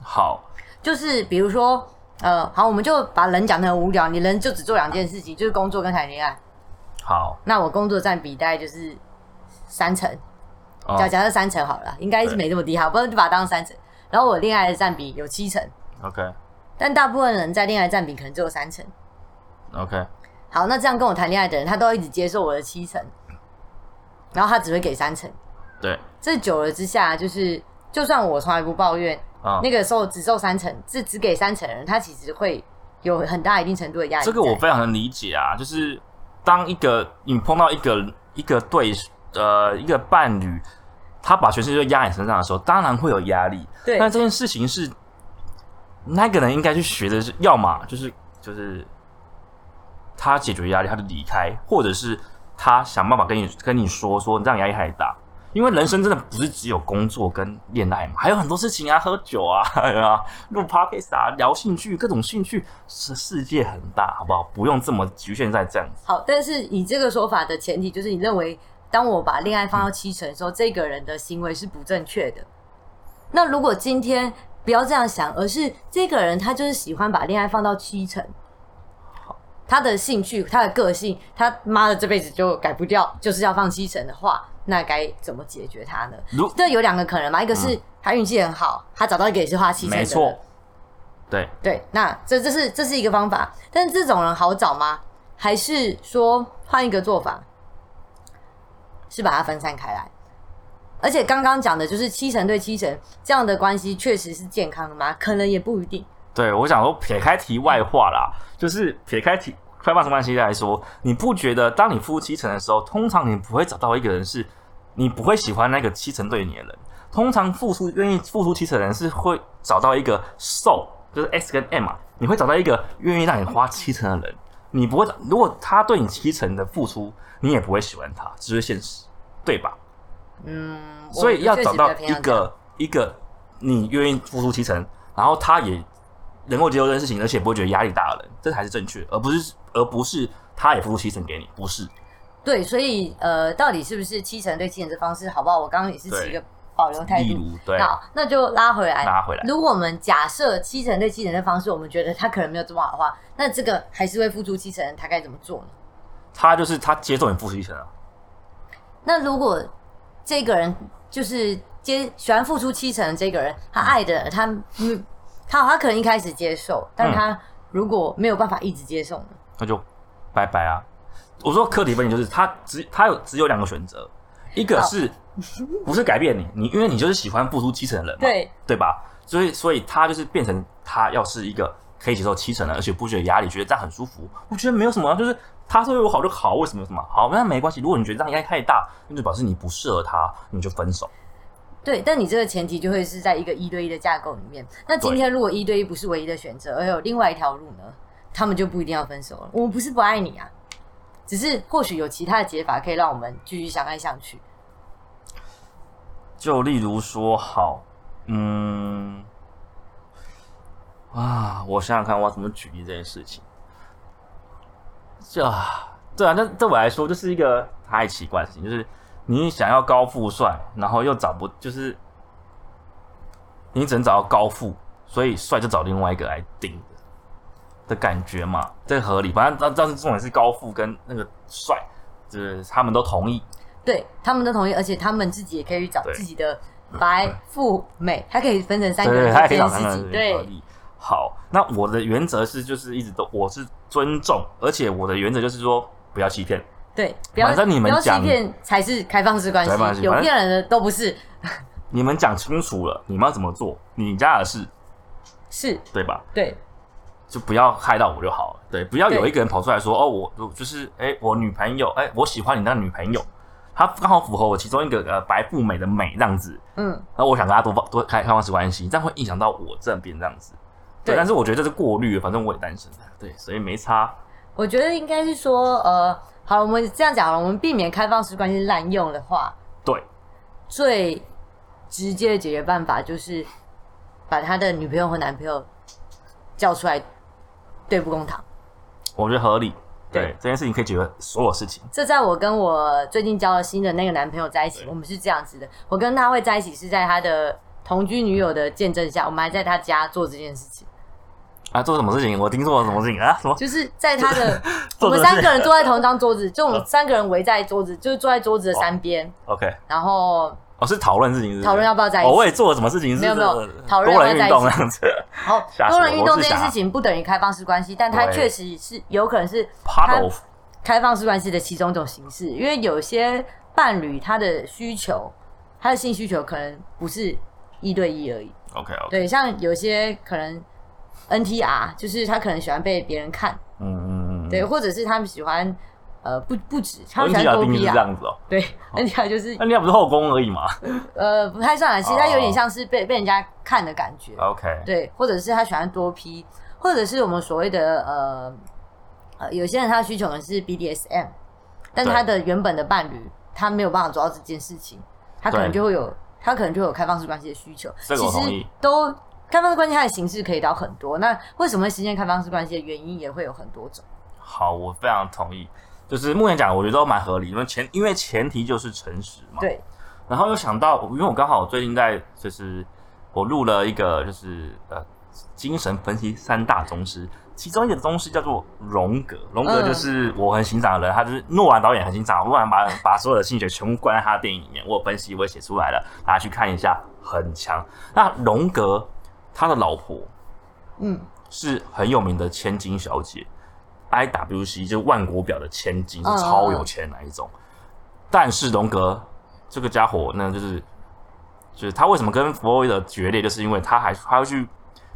Speaker 1: 好，
Speaker 2: 就是比如说，呃，好，我们就把人讲的很无聊，你人就只做两件事情，就是工作跟谈恋爱。
Speaker 1: 好，
Speaker 2: 那我工作占比大概就是三成，
Speaker 1: 哦
Speaker 2: 假假设三成好了，应该是没这么低哈，不然就把它当三成。然后我恋爱的占比有七成
Speaker 1: ，，OK
Speaker 2: 但大部分人在恋爱占比可能只有三成。
Speaker 1: OK，
Speaker 2: 好，那这样跟我谈恋爱的人，他都一直接受我的七成，然后他只会给三成。
Speaker 1: 对，
Speaker 2: 这久了之下，就是就算我从来不抱怨，
Speaker 1: 啊、
Speaker 2: 那个时候只受三成，这只给三成的人，他其实会有很大一定程度的压力在。
Speaker 1: 这个我非常能理解啊，就是当一个你碰到一个一个对呃一个伴侣，他把全世界都压你身上的时候，当然会有压力。
Speaker 2: 对
Speaker 1: 但这件事情是那个人应该去学的是，要么就是就是他解决压力，他就离开，或者是他想办法跟你跟你说说你这样压力太大。因为人生真的不是只有工作跟恋爱嘛，还有很多事情啊，喝酒啊，啊，录 podcast 啊，聊兴趣，各种兴趣，世世界很大，好不好？不用这么局限在这样子。
Speaker 2: 好，但是以这个说法的前提，就是你认为，当我把恋爱放到七成的时候，这个人的行为是不正确的。那如果今天不要这样想，而是这个人他就是喜欢把恋爱放到七成，他的兴趣、他的个性，他妈的这辈子就改不掉，就是要放七成的话，那该怎么解决他呢？
Speaker 1: 如
Speaker 2: 这有两个可能嘛，一个是他运气很好，他找到一个也是花七成的，
Speaker 1: 没错，对，
Speaker 2: 对，那这这是这是一个方法，但是这种人好找吗？还是说换一个做法，是把它分散开来？而且刚刚讲的就是七成对七成这样的关系，确实是健康的吗？可能也不一定。
Speaker 1: 对，我想说撇开题外话啦，就是撇开题开放式关系来说，你不觉得当你付出七成的时候，通常你不会找到一个人是你不会喜欢那个七成对你的人。通常付出愿意付出七成的人是会找到一个受，就是 S 跟 M 嘛，你会找到一个愿意让你花七成的人。你不会，如果他对你七成的付出，你也不会喜欢他，这是现实，对吧？
Speaker 2: 嗯，
Speaker 1: 所以要找到一个一个你愿意付出七成，然后他也能够接受这件事情，而且不会觉得压力大的人，这才是正确，而不是而不是他也付出七成给你，不是。
Speaker 2: 对，所以呃，到底是不是七成对七成的方式好不好？我刚刚也是持一个保留态度。
Speaker 1: 例如，对，
Speaker 2: 好，那就拉回来，
Speaker 1: 拉回来
Speaker 2: 如果我们假设七成对七成的方式，我们觉得他可能没有这么好的话，那这个还是会付出七成，他该怎么做呢？
Speaker 1: 他就是他接受你付出七成啊，
Speaker 2: 那如果这个人就是接喜欢付出七成的这个人，他爱的人，他嗯，他他可能一开始接受，但他如果没有办法一直接受呢？
Speaker 1: 那就拜拜啊。我说课题分离就是他只他有只有两个选择，一个是不是改变你，你因为你就是喜欢付出七成的人嘛，
Speaker 2: 对
Speaker 1: 对吧？所以所以他就是变成他要是一个可以接受七成的，而且不觉得压力，觉得这样很舒服。我觉得没有什么，就是他对我好就好，为什么什么好？那没关系。如果你觉得这样压力太大，那就表示你不适合他，你就分手。
Speaker 2: 对，但你这个前提就会是在一个一对一的架构里面。那今天如果一对一不是唯一的选择，而有另外一条路呢？他们就不一定要分手了。我们不是不爱你啊，只是或许有其他的解法可以让我们继续相爱相去。
Speaker 1: 就例如说，好，嗯。啊，我想想看，我要怎么举例这件事情。这，对啊，那对我来说就是一个太奇怪的事情，就是你想要高富帅，然后又找不，就是你只能找到高富，所以帅就找另外一个来顶的的感觉嘛，这合理。反正但但是重点是高富跟那个帅，就是他们都同意，
Speaker 2: 对他们都同意，而且他们自己也可以去找自己的白富美，他可以分成三个人这件事情，对。
Speaker 1: 好，那我的原则是，就是一直都我是尊重，而且我的原则就是说不要欺骗。
Speaker 2: 对，反正
Speaker 1: 你们讲
Speaker 2: 欺骗才是开放式关系，有骗人的都不是。
Speaker 1: 你们讲清楚了，你们要怎么做，你家的事，
Speaker 2: 是
Speaker 1: 对吧？
Speaker 2: 对，
Speaker 1: 就不要害到我就好了。对，不要有一个人跑出来说，哦，我就是哎，我女朋友，哎，我喜欢你那女朋友，她刚好符合我其中一个呃白富美的美这样子，嗯，那我想跟她多多开开放式关系，这样会影响到我这边这样子。对，但是我觉得这是过滤，反正我也单身，对，所以没差。
Speaker 2: 我觉得应该是说，呃，好，我们这样讲了，我们避免开放式关系滥用的话，
Speaker 1: 对，
Speaker 2: 最直接的解决办法就是把他的女朋友和男朋友叫出来对簿公堂。
Speaker 1: 我觉得合理，对，这件事情可以解决所有事情。
Speaker 2: 这在我跟我最近交了新的那个男朋友在一起，我们是这样子的，我跟他会在一起是在他的同居女友的见证下，我们还在他家做这件事情。
Speaker 1: 啊，做什么事情？我听说了什么事情啊？什么？
Speaker 2: 就是在他的，我们三个人坐在同一张桌子，就我们三个人围在桌子，就是坐在桌子的三边。
Speaker 1: OK。
Speaker 2: 然后，
Speaker 1: 哦，是讨论事情，
Speaker 2: 讨论要不要在一起。
Speaker 1: 我也做了什么事情？
Speaker 2: 没有没有，讨
Speaker 1: 论
Speaker 2: 多人
Speaker 1: 运动这样子。
Speaker 2: 好，多人运动这件事情不等于开放式关系，但它确实是有可能是
Speaker 1: part of
Speaker 2: 开放式关系的其中一种形式。因为有些伴侣他的需求，他的性需求可能不是一对一而已。
Speaker 1: OK OK。
Speaker 2: 对，像有些可能。NTR 就是他可能喜欢被别人看，嗯嗯嗯，对，或者是他们喜欢，呃，不不止，他们喜欢多批
Speaker 1: 啊，这样子哦，
Speaker 2: 对，NTR 就是
Speaker 1: NTR 不是后宫而已嘛，
Speaker 2: 呃，不太算了，其实他有点像是被被人家看的感觉
Speaker 1: ，OK，
Speaker 2: 对，或者是他喜欢多批或者是我们所谓的呃呃，有些人他的需求可能是 BDSM，但他的原本的伴侣他没有办法做到这件事情，他可能就会有他可能就有开放式关系的需求，
Speaker 1: 其实
Speaker 2: 都。开放式关系它的形式可以到很多，那为什么会实现开放式关系的原因也会有很多种。
Speaker 1: 好，我非常同意，就是目前讲，我觉得都蛮合理，因为前因为前提就是诚实嘛。
Speaker 2: 对。
Speaker 1: 然后又想到，因为我刚好最近在就是我录了一个就是呃精神分析三大宗师，其中一个宗师叫做荣格，荣格就是我很欣赏的人，他就是诺兰导演很欣赏，诺兰把把所有的心血全部关在他的电影里面，我分析我也写出来了，大家去看一下，很强。那荣格。他的老婆，嗯，是很有名的千金小姐，IWC 就是万国表的千金，是超有钱那一种。但是荣格这个家伙，那就是，就是他为什么跟弗洛伊德决裂，就是因为他还他要去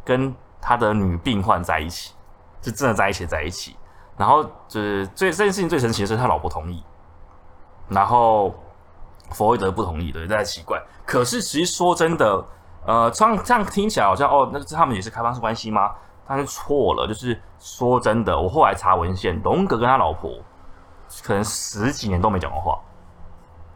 Speaker 1: 跟他的女病患在一起，就真的在一起在一起。然后就是最这件事情最神奇的是，他老婆同意，然后弗洛伊德不同意，对，大家奇怪。可是其实说真的。呃，这样这样听起来好像哦，那他们也是开放式关系吗？但是错了，就是说真的，我后来查文献，龙哥跟他老婆可能十几年都没讲过话，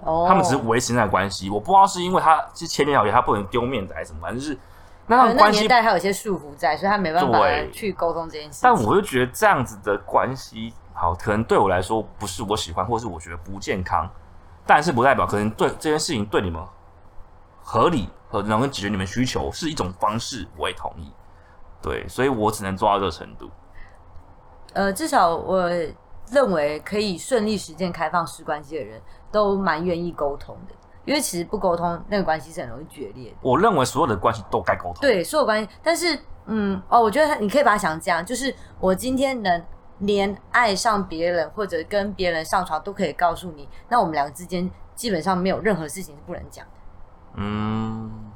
Speaker 1: 哦，他们只是维持那关系。我不知道是因为他是千年老爷，他不能丢面子还是什么，反正就是
Speaker 2: 那那年代还有一些束缚在，所以他没办法去沟通这件事。
Speaker 1: 但我就觉得这样子的关系，好，可能对我来说不是我喜欢，或是我觉得不健康，但是不代表可能对这件事情对你们合理。和能够解决你们需求是一种方式，我也同意。对，所以我只能做到这个程度。
Speaker 2: 呃，至少我认为可以顺利实践开放式关系的人都蛮愿意沟通的，因为其实不沟通，那个关系是很容易决裂的。
Speaker 1: 我认为所有的关系都该沟通。
Speaker 2: 对，所有关系，但是，嗯，哦，我觉得你可以把它想这样，就是我今天能连爱上别人或者跟别人上床都可以告诉你，那我们两个之间基本上没有任何事情是不能讲的。嗯，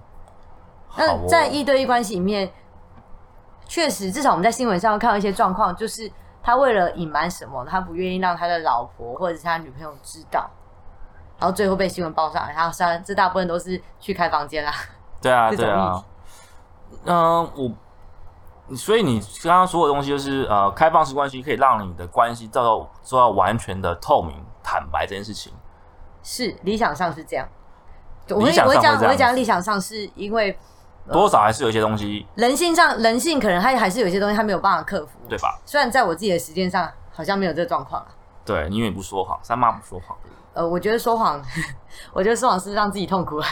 Speaker 2: 那在一对一关系里面，确实，至少我们在新闻上看到一些状况，就是他为了隐瞒什么，他不愿意让他的老婆或者是他女朋友知道，然后最后被新闻报上来，然后然这大部分都是去开房间啦。
Speaker 1: 对啊，对啊。嗯、我，所以你刚刚说的东西就是呃，开放式关系可以让你的关系做到做到完全的透明、坦白这件事情。
Speaker 2: 是理想上是这样。我会我会讲，我会讲理想上是因为
Speaker 1: 多少还是有一些东西，
Speaker 2: 人性上，人性可能他还是有一些东西他没有办法克服。
Speaker 1: 对吧？
Speaker 2: 虽然在我自己的实践上好像没有这个状况啊。
Speaker 1: 对，因为你不说谎，三妈不说谎。
Speaker 2: 呃，我觉得说谎，我觉得说谎是让自己痛苦啊。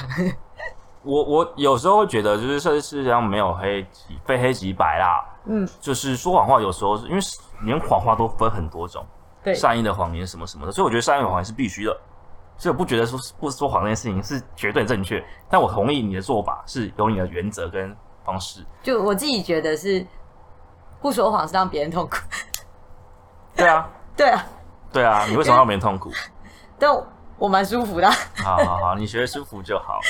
Speaker 1: 我我有时候会觉得，就是这世界上没有黑即非黑即白啦。
Speaker 2: 嗯，
Speaker 1: 就是说谎话，有时候是因为连谎话都分很多种，
Speaker 2: 对，
Speaker 1: 善意的谎言什么什么的，所以我觉得善意的谎言是必须的。所以我不觉得说不说谎这件事情是绝对正确，但我同意你的做法是有你的原则跟方式。
Speaker 2: 就我自己觉得是不说谎是让别人痛苦。
Speaker 1: 对啊，
Speaker 2: 对啊，
Speaker 1: 对啊，你为什么要让别人痛苦？
Speaker 2: 但我蛮舒服的啊。
Speaker 1: 好好好，你觉得舒服就好。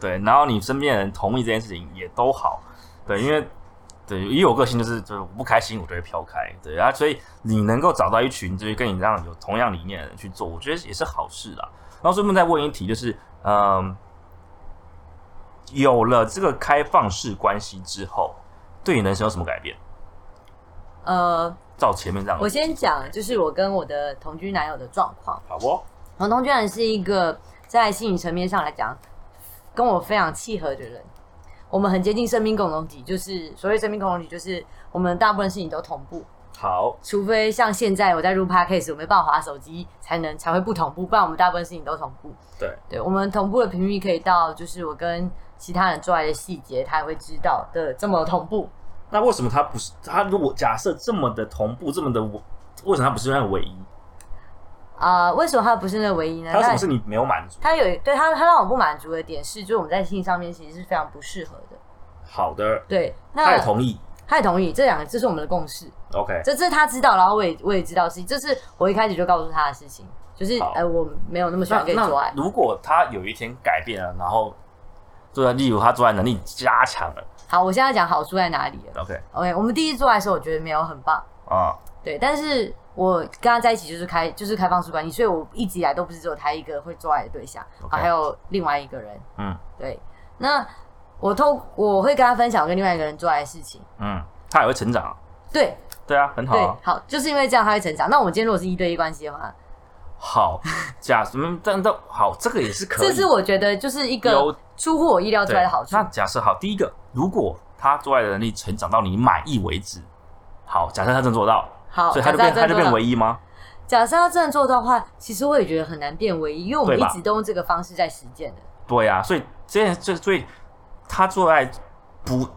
Speaker 1: 对，然后你身边的人同意这件事情也都好。对，因为对以我个性就是就是我不开心我就会飘开。对啊，所以你能够找到一群就是跟你这样有同样理念的人去做，我觉得也是好事啦。然后顺便再问一题，就是嗯，有了这个开放式关系之后，对你人生有什么改变？
Speaker 2: 呃，
Speaker 1: 照前面这样，
Speaker 2: 我先讲，就是我跟我的同居男友的状况。
Speaker 1: 好不？
Speaker 2: 我同居男是一个在心理层面上来讲，跟我非常契合的人。我们很接近生命共同体，就是所谓生命共同体，就是我们大部分事情都同步，
Speaker 1: 好，
Speaker 2: 除非像现在我在录 podcast，我没办法滑手机才能才会不同步，不然我们大部分事情都同步。
Speaker 1: 对，
Speaker 2: 对我们同步的频率可以到，就是我跟其他人做爱的细节，他也会知道的这么同步。
Speaker 1: 那为什么他不是他？如果假设这么的同步，这么的我，为什么他不是那个唯一？
Speaker 2: 啊、为什么他不是那个唯一呢？
Speaker 1: 他有什么是你没有满足？
Speaker 2: 他有对他他让我不满足的点是，就是我们在性上面其实是非常不适合的。
Speaker 1: 好的，
Speaker 2: 对，那他
Speaker 1: 也同意。
Speaker 2: 他也同意，这两个这是我们的共识
Speaker 1: ，OK，
Speaker 2: 这这是他知道，然后我也我也知道的事情，这是我一开始就告诉他的事情，就是
Speaker 1: 好。
Speaker 2: 呃我没有那么喜
Speaker 1: 那
Speaker 2: 欢跟你做爱。
Speaker 1: 如果他有一天改变了，然后做例如他做爱能力加强了。
Speaker 2: 好，我现在讲好处在哪里了。
Speaker 1: ，OK。
Speaker 2: OK，我们第一次做爱的时候，我觉得没有很棒，
Speaker 1: 啊，
Speaker 2: 对，但是我跟他在一起就是开就是开放式关系，所以我一直以来都不是只有他一个会做爱的对象
Speaker 1: ，OK。
Speaker 2: 啊还有另外一个人。
Speaker 1: 嗯。
Speaker 2: 对，那我透我会跟他分享我跟另外一个人做爱的事情。
Speaker 1: 嗯，他也会成长啊，
Speaker 2: 对
Speaker 1: 对啊，很好
Speaker 2: 对
Speaker 1: 啊，，
Speaker 2: 好，就是因为这样他会成长。那我们今天如果是一对一关系的话，
Speaker 1: 好，假什么？但都好，这个也是可以。
Speaker 2: 这是我觉得就是一
Speaker 1: 有
Speaker 2: 个出乎我意料之
Speaker 1: 对
Speaker 2: 外的好处
Speaker 1: 那。假设好，第一个，如果他做爱的能力成长到你满意为止，好，假设他真做到，
Speaker 2: 好，
Speaker 1: 所以他就
Speaker 2: 假设
Speaker 1: 变他就变
Speaker 2: 真的做到
Speaker 1: 唯一吗？
Speaker 2: 假设他真的做到的话，其实我也觉得很难变唯一，因为我们
Speaker 1: 对吧
Speaker 2: 一直都用这个方式在实践的。
Speaker 1: 对啊，所以这件这所以他做爱不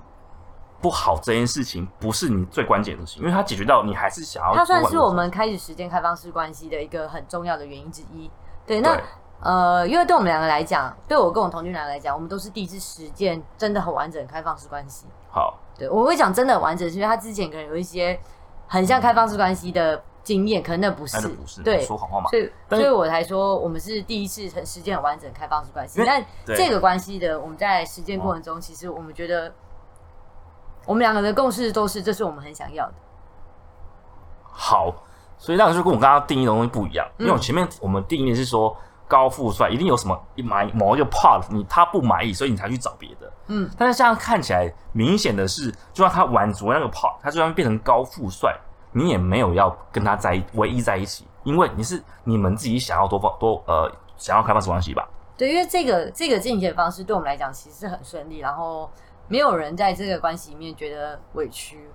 Speaker 1: 不好这件事情，不是你最关键的事情，因为他解决到你还是想要做完的事。
Speaker 2: 它算是我们开始实践开放式关系的一个很重要的原因之一。对，那呃，因为对我们两个来讲，对我跟我同居男来讲，我们都是第一次实践真的很完整开放式关系。
Speaker 1: 好，
Speaker 2: 对，我会讲真的很完整，是因为他之前可能有一些很像开放式关系的经验，可能那不是，
Speaker 1: 那就不是
Speaker 2: 对，
Speaker 1: 说谎话嘛。
Speaker 2: 所以，所以我才说我们是第一次很实践很完整的开放式关系。但
Speaker 1: 对
Speaker 2: 这个关系的，我们在实践过程中，其实我们觉得我们两个的共识都是，这是我们很想要的。
Speaker 1: 好，所以那个就跟我刚刚定义的东西不一样，因为我前面我们定义的是说高富帅一定有什么一满某一个 part 你他不满意，所以你才去找别的。
Speaker 2: 嗯，
Speaker 1: 但是这样看起来，明显的是，就算他满足那个 part，他就算变成高富帅，你也没有要跟他在一唯一在一起，因为你是你们自己想要多方多呃想要开放式关系吧？
Speaker 2: 对，因为这个这个进阶的方式对我们来讲其实是很顺利，然后没有人在这个关系里面觉得委屈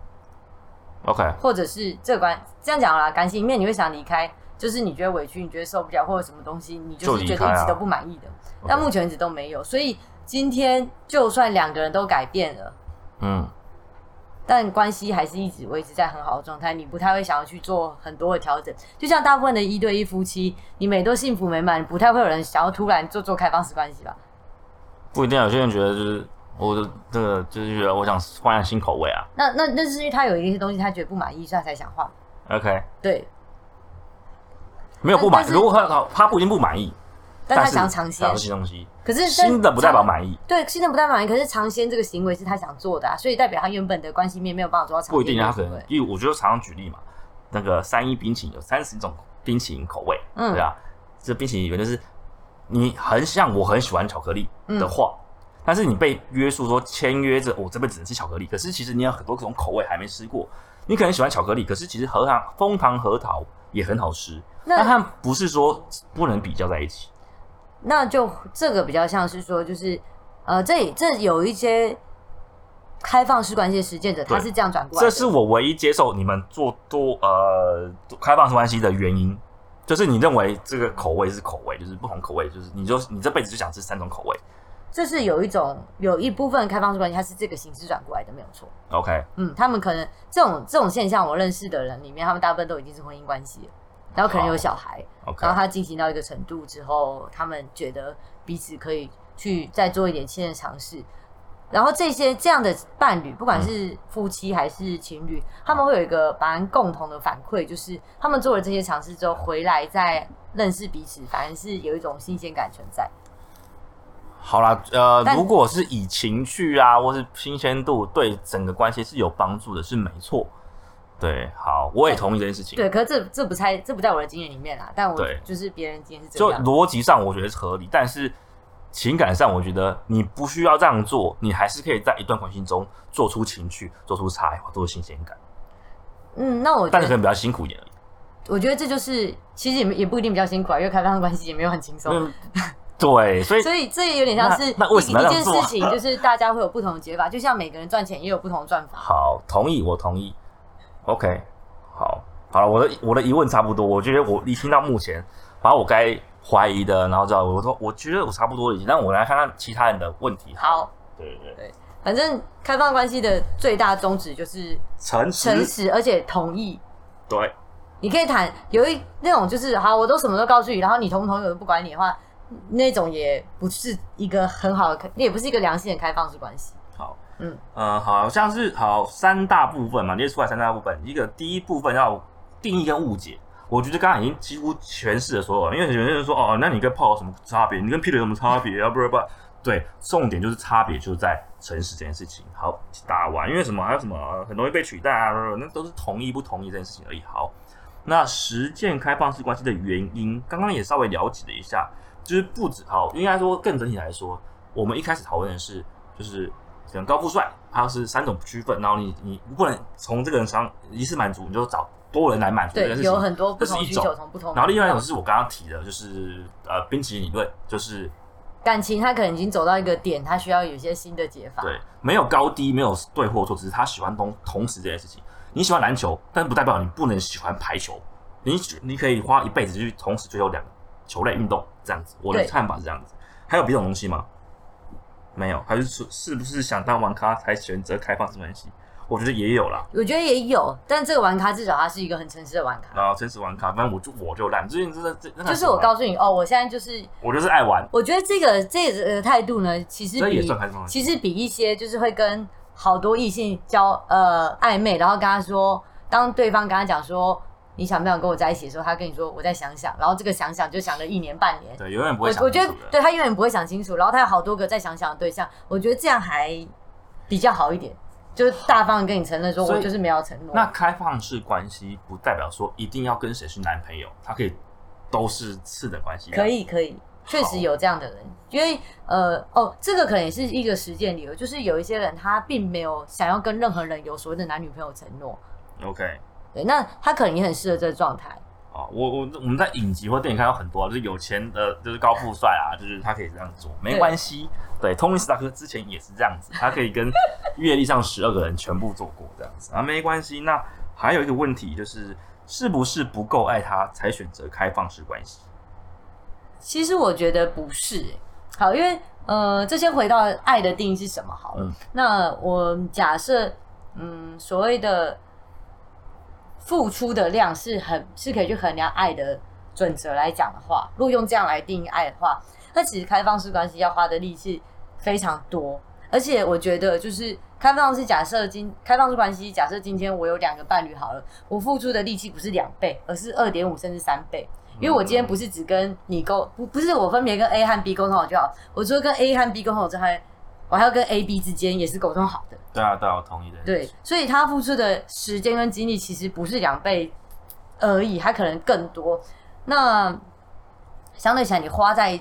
Speaker 1: ，OK，
Speaker 2: 或者是这个关这样讲啦，感情里面你会想离开，就是你觉得委屈，你觉得受不了，或者什么东西，你就是觉得一直都不满意的。但目前为止都没有，所以今天就算两个人都改变了，
Speaker 1: 嗯，
Speaker 2: 但关系还是一直维持在很好的状态，你不太会想要去做很多的调整。就像大部分的一对一夫妻，你们也都幸福美满，不太会有人想要突然做做开放式关系吧？
Speaker 1: 不一定啊，有些人觉得就是我的这个就是觉得我想换下新口味啊。
Speaker 2: 那那那是因为他有一些东西他觉得不满意，所以他才想换。
Speaker 1: OK，
Speaker 2: 对，
Speaker 1: 没有不满如果他他他不一定不满意，
Speaker 2: 但他
Speaker 1: 是
Speaker 2: 想尝鲜
Speaker 1: 尝新东西，
Speaker 2: 可是
Speaker 1: 新的不代表满意，
Speaker 2: 对新的不代表满意，可是尝鲜这个行为是他想做的啊，所以代表他原本的关系面没有办法做到
Speaker 1: 不一定，他可能，因为我觉得常常举例嘛，那个三一冰淇淋有三十种冰淇淋口味，
Speaker 2: 嗯
Speaker 1: 对啊，这冰淇淋里面就是你很像我很喜欢巧克力的话，但是你被约束说签约着我这辈子只能吃巧克力，可是其实你有很多种口味还没吃过，你可能喜欢巧克力，可是其实核桃枫糖核桃也很好吃，
Speaker 2: 那
Speaker 1: 那它不是说不能比较在一起，
Speaker 2: 那就这个比较像是说，就是呃，这这有一些开放式关系的实践者，他是这样转过来的，
Speaker 1: 这是我唯一接受你们做多呃开放式关系的原因，就是你认为这个口味是口味，就是不同口味，就是你就你这辈子就想吃三种口味。
Speaker 2: 这是有一种有一部分开放式关系，它是这个形式转过来的，没有错。
Speaker 1: OK，
Speaker 2: 嗯，他们可能这种这种现象，我认识的人里面，他们大部分都已经是婚姻关系了，然后可能有小孩然后他进行到一个程度之后，他们觉得彼此可以去再做一点新的尝试。然后这些这样的伴侣，不管是夫妻还是情侣，他们会有一个蛮共同的反馈，就是他们做了这些尝试之后回来再认识彼此，反而是有一种新鲜感存在。
Speaker 1: 好啦，呃，如果是以情趣啊，或是新鲜度对整个关系是有帮助的，是没错。对，好，我也同意这件事情。
Speaker 2: 对，可是这这不在这不在我的经验里面啊，但我
Speaker 1: 对
Speaker 2: 就是别人经验是这
Speaker 1: 就
Speaker 2: 样。
Speaker 1: 逻辑上我觉得是合理，但是情感上我觉得你不需要这样做，你还是可以在一段关系中做出情趣，做出差异化，做出新鲜感，
Speaker 2: 嗯，那我觉
Speaker 1: 但是可能比较辛苦一点而已。
Speaker 2: 我觉得这就是其实也没也不一定比较辛苦啊，因为开放式关系也没有很轻松。
Speaker 1: 嗯，对，所以
Speaker 2: 所以这也有点像是
Speaker 1: 那那为什么
Speaker 2: 一一件
Speaker 1: 要这样做
Speaker 2: 事情，就是大家会有不同的解法，就像每个人赚钱也有不同的赚法。
Speaker 1: 好，同意，我同意。OK，好，好了，我的我的疑问差不多，我觉得我一听到目前，把我该怀疑的，然后知道我说，我觉得我差不多已经，但我来看看其他人的问题。
Speaker 2: 好，
Speaker 1: 对对对，
Speaker 2: 反正开放关系的最大宗旨就是
Speaker 1: 诚实，
Speaker 2: 诚实，而且同意。
Speaker 1: 对，
Speaker 2: 你可以谈有一那种就是好，我都什么都告诉你，然后你同不同意我都不管你的话，那种也不是一个很好的开，也不是一个良性的开放式关系。
Speaker 1: 好，
Speaker 2: 嗯，
Speaker 1: 呃，好像是好三大部分嘛，列出来三大部分，一个第一部分要定义跟误解。我觉得刚刚已经几乎诠释了所有，因为有些人说哦，那你跟炮有什么差别？你跟屁腿有什么差别啊？不是不，对，重点就是差别就在诚实这件事情。好，打完，因为什么还有什么呃很容易被取代啊，那都是同意不同意这件事情而已。好，那实践开放式关系的原因，刚刚也稍微了解了一下，就是不止好，应该说更整体来说，我们一开始讨论的是就是可能高富帅，它是三种区分，然后你你不能从这个人身上一次满足，你就找多人来满足这
Speaker 2: 对
Speaker 1: 件，事情。
Speaker 2: 有很多不
Speaker 1: 这是一种
Speaker 2: 同需求，从不同。
Speaker 1: 然后另外一种是我刚刚提的，就是呃冰淇淋理论，就是
Speaker 2: 感情，他可能已经走到一个点，他需要有一些新的解法。
Speaker 1: 对，没有高低，没有对或错，只是他喜欢同同时这件事情。你喜欢篮球，但不代表你不能喜欢排球。你你可以花一辈子去同时追求两个球类运动，这样子。我的看法是这样子。还有别种东西吗？没有，还是说是不是想当玩咖才选择开放式关系？我觉得也有啦。
Speaker 2: 我觉得也有，但这个玩咖至少他是一个很诚实的玩咖。
Speaker 1: 然后真实玩咖，反正我就我就烂，最近真的真
Speaker 2: 就是我告诉你哦，我现在就是，
Speaker 1: 我就是爱玩，
Speaker 2: 我觉得这个这个呃态度呢，其实比。其实比一些就是会跟好多异性交呃暧昧，然后跟他说，当对方跟他讲说你想不想跟我在一起的时候，他跟你说我再想想，然后这个想想就想了一年半年。
Speaker 1: 对，永远不
Speaker 2: 我
Speaker 1: 会想
Speaker 2: 我觉得对他永远不会想清楚，然后他有好多个再想想的对象，我觉得这样还比较好一点，就是大方的跟你承认说我就是没有承诺。
Speaker 1: 那开放式关系不代表说一定要跟谁是男朋友，他可以都是次等关系。
Speaker 2: 可，以可以，确实有这样的人，因为呃哦，这个可能也是一个实践理由，就是有一些人他并没有想要跟任何人有所谓的男女朋友承诺
Speaker 1: ，OK。
Speaker 2: 对，那他可能也很适合这个状态。
Speaker 1: 啊，我我我们在影集或电影看到很多啊，就是有钱的，就是高富帅啊，就是他可以这样做，没关系。对，托尼斯塔克之前也是这样子，他可以跟阅历上十二个人全部做过这样子啊，没关系。那还有一个问题就是，是不是不够爱他才选择开放式关系？
Speaker 2: 其实我觉得不是、欸，好，因为呃，这先回到爱的定义是什么好了。
Speaker 1: 嗯
Speaker 2: 那我假设，嗯，所谓的付出的量是很是可以去衡量爱的准则来讲的话，如果用这样来定义爱的话，那其实开放式关系要花的力气非常多，而且我觉得就是开放式假设今开放式关系，假设今天我有两个伴侣好了，我付出的力气不是两倍，而是二点五甚至三倍。因为我今天不是只跟你沟，不不是我分别跟 A 和 B 沟通好就好，我除了跟 A 和 B 沟通好之外，我还要跟 A、B 之间也是沟通好的。
Speaker 1: 对啊，对啊，我同意的。
Speaker 2: 对，所以他付出的时间跟精力其实不是两倍而已，他可能更多。那相对起来，你花在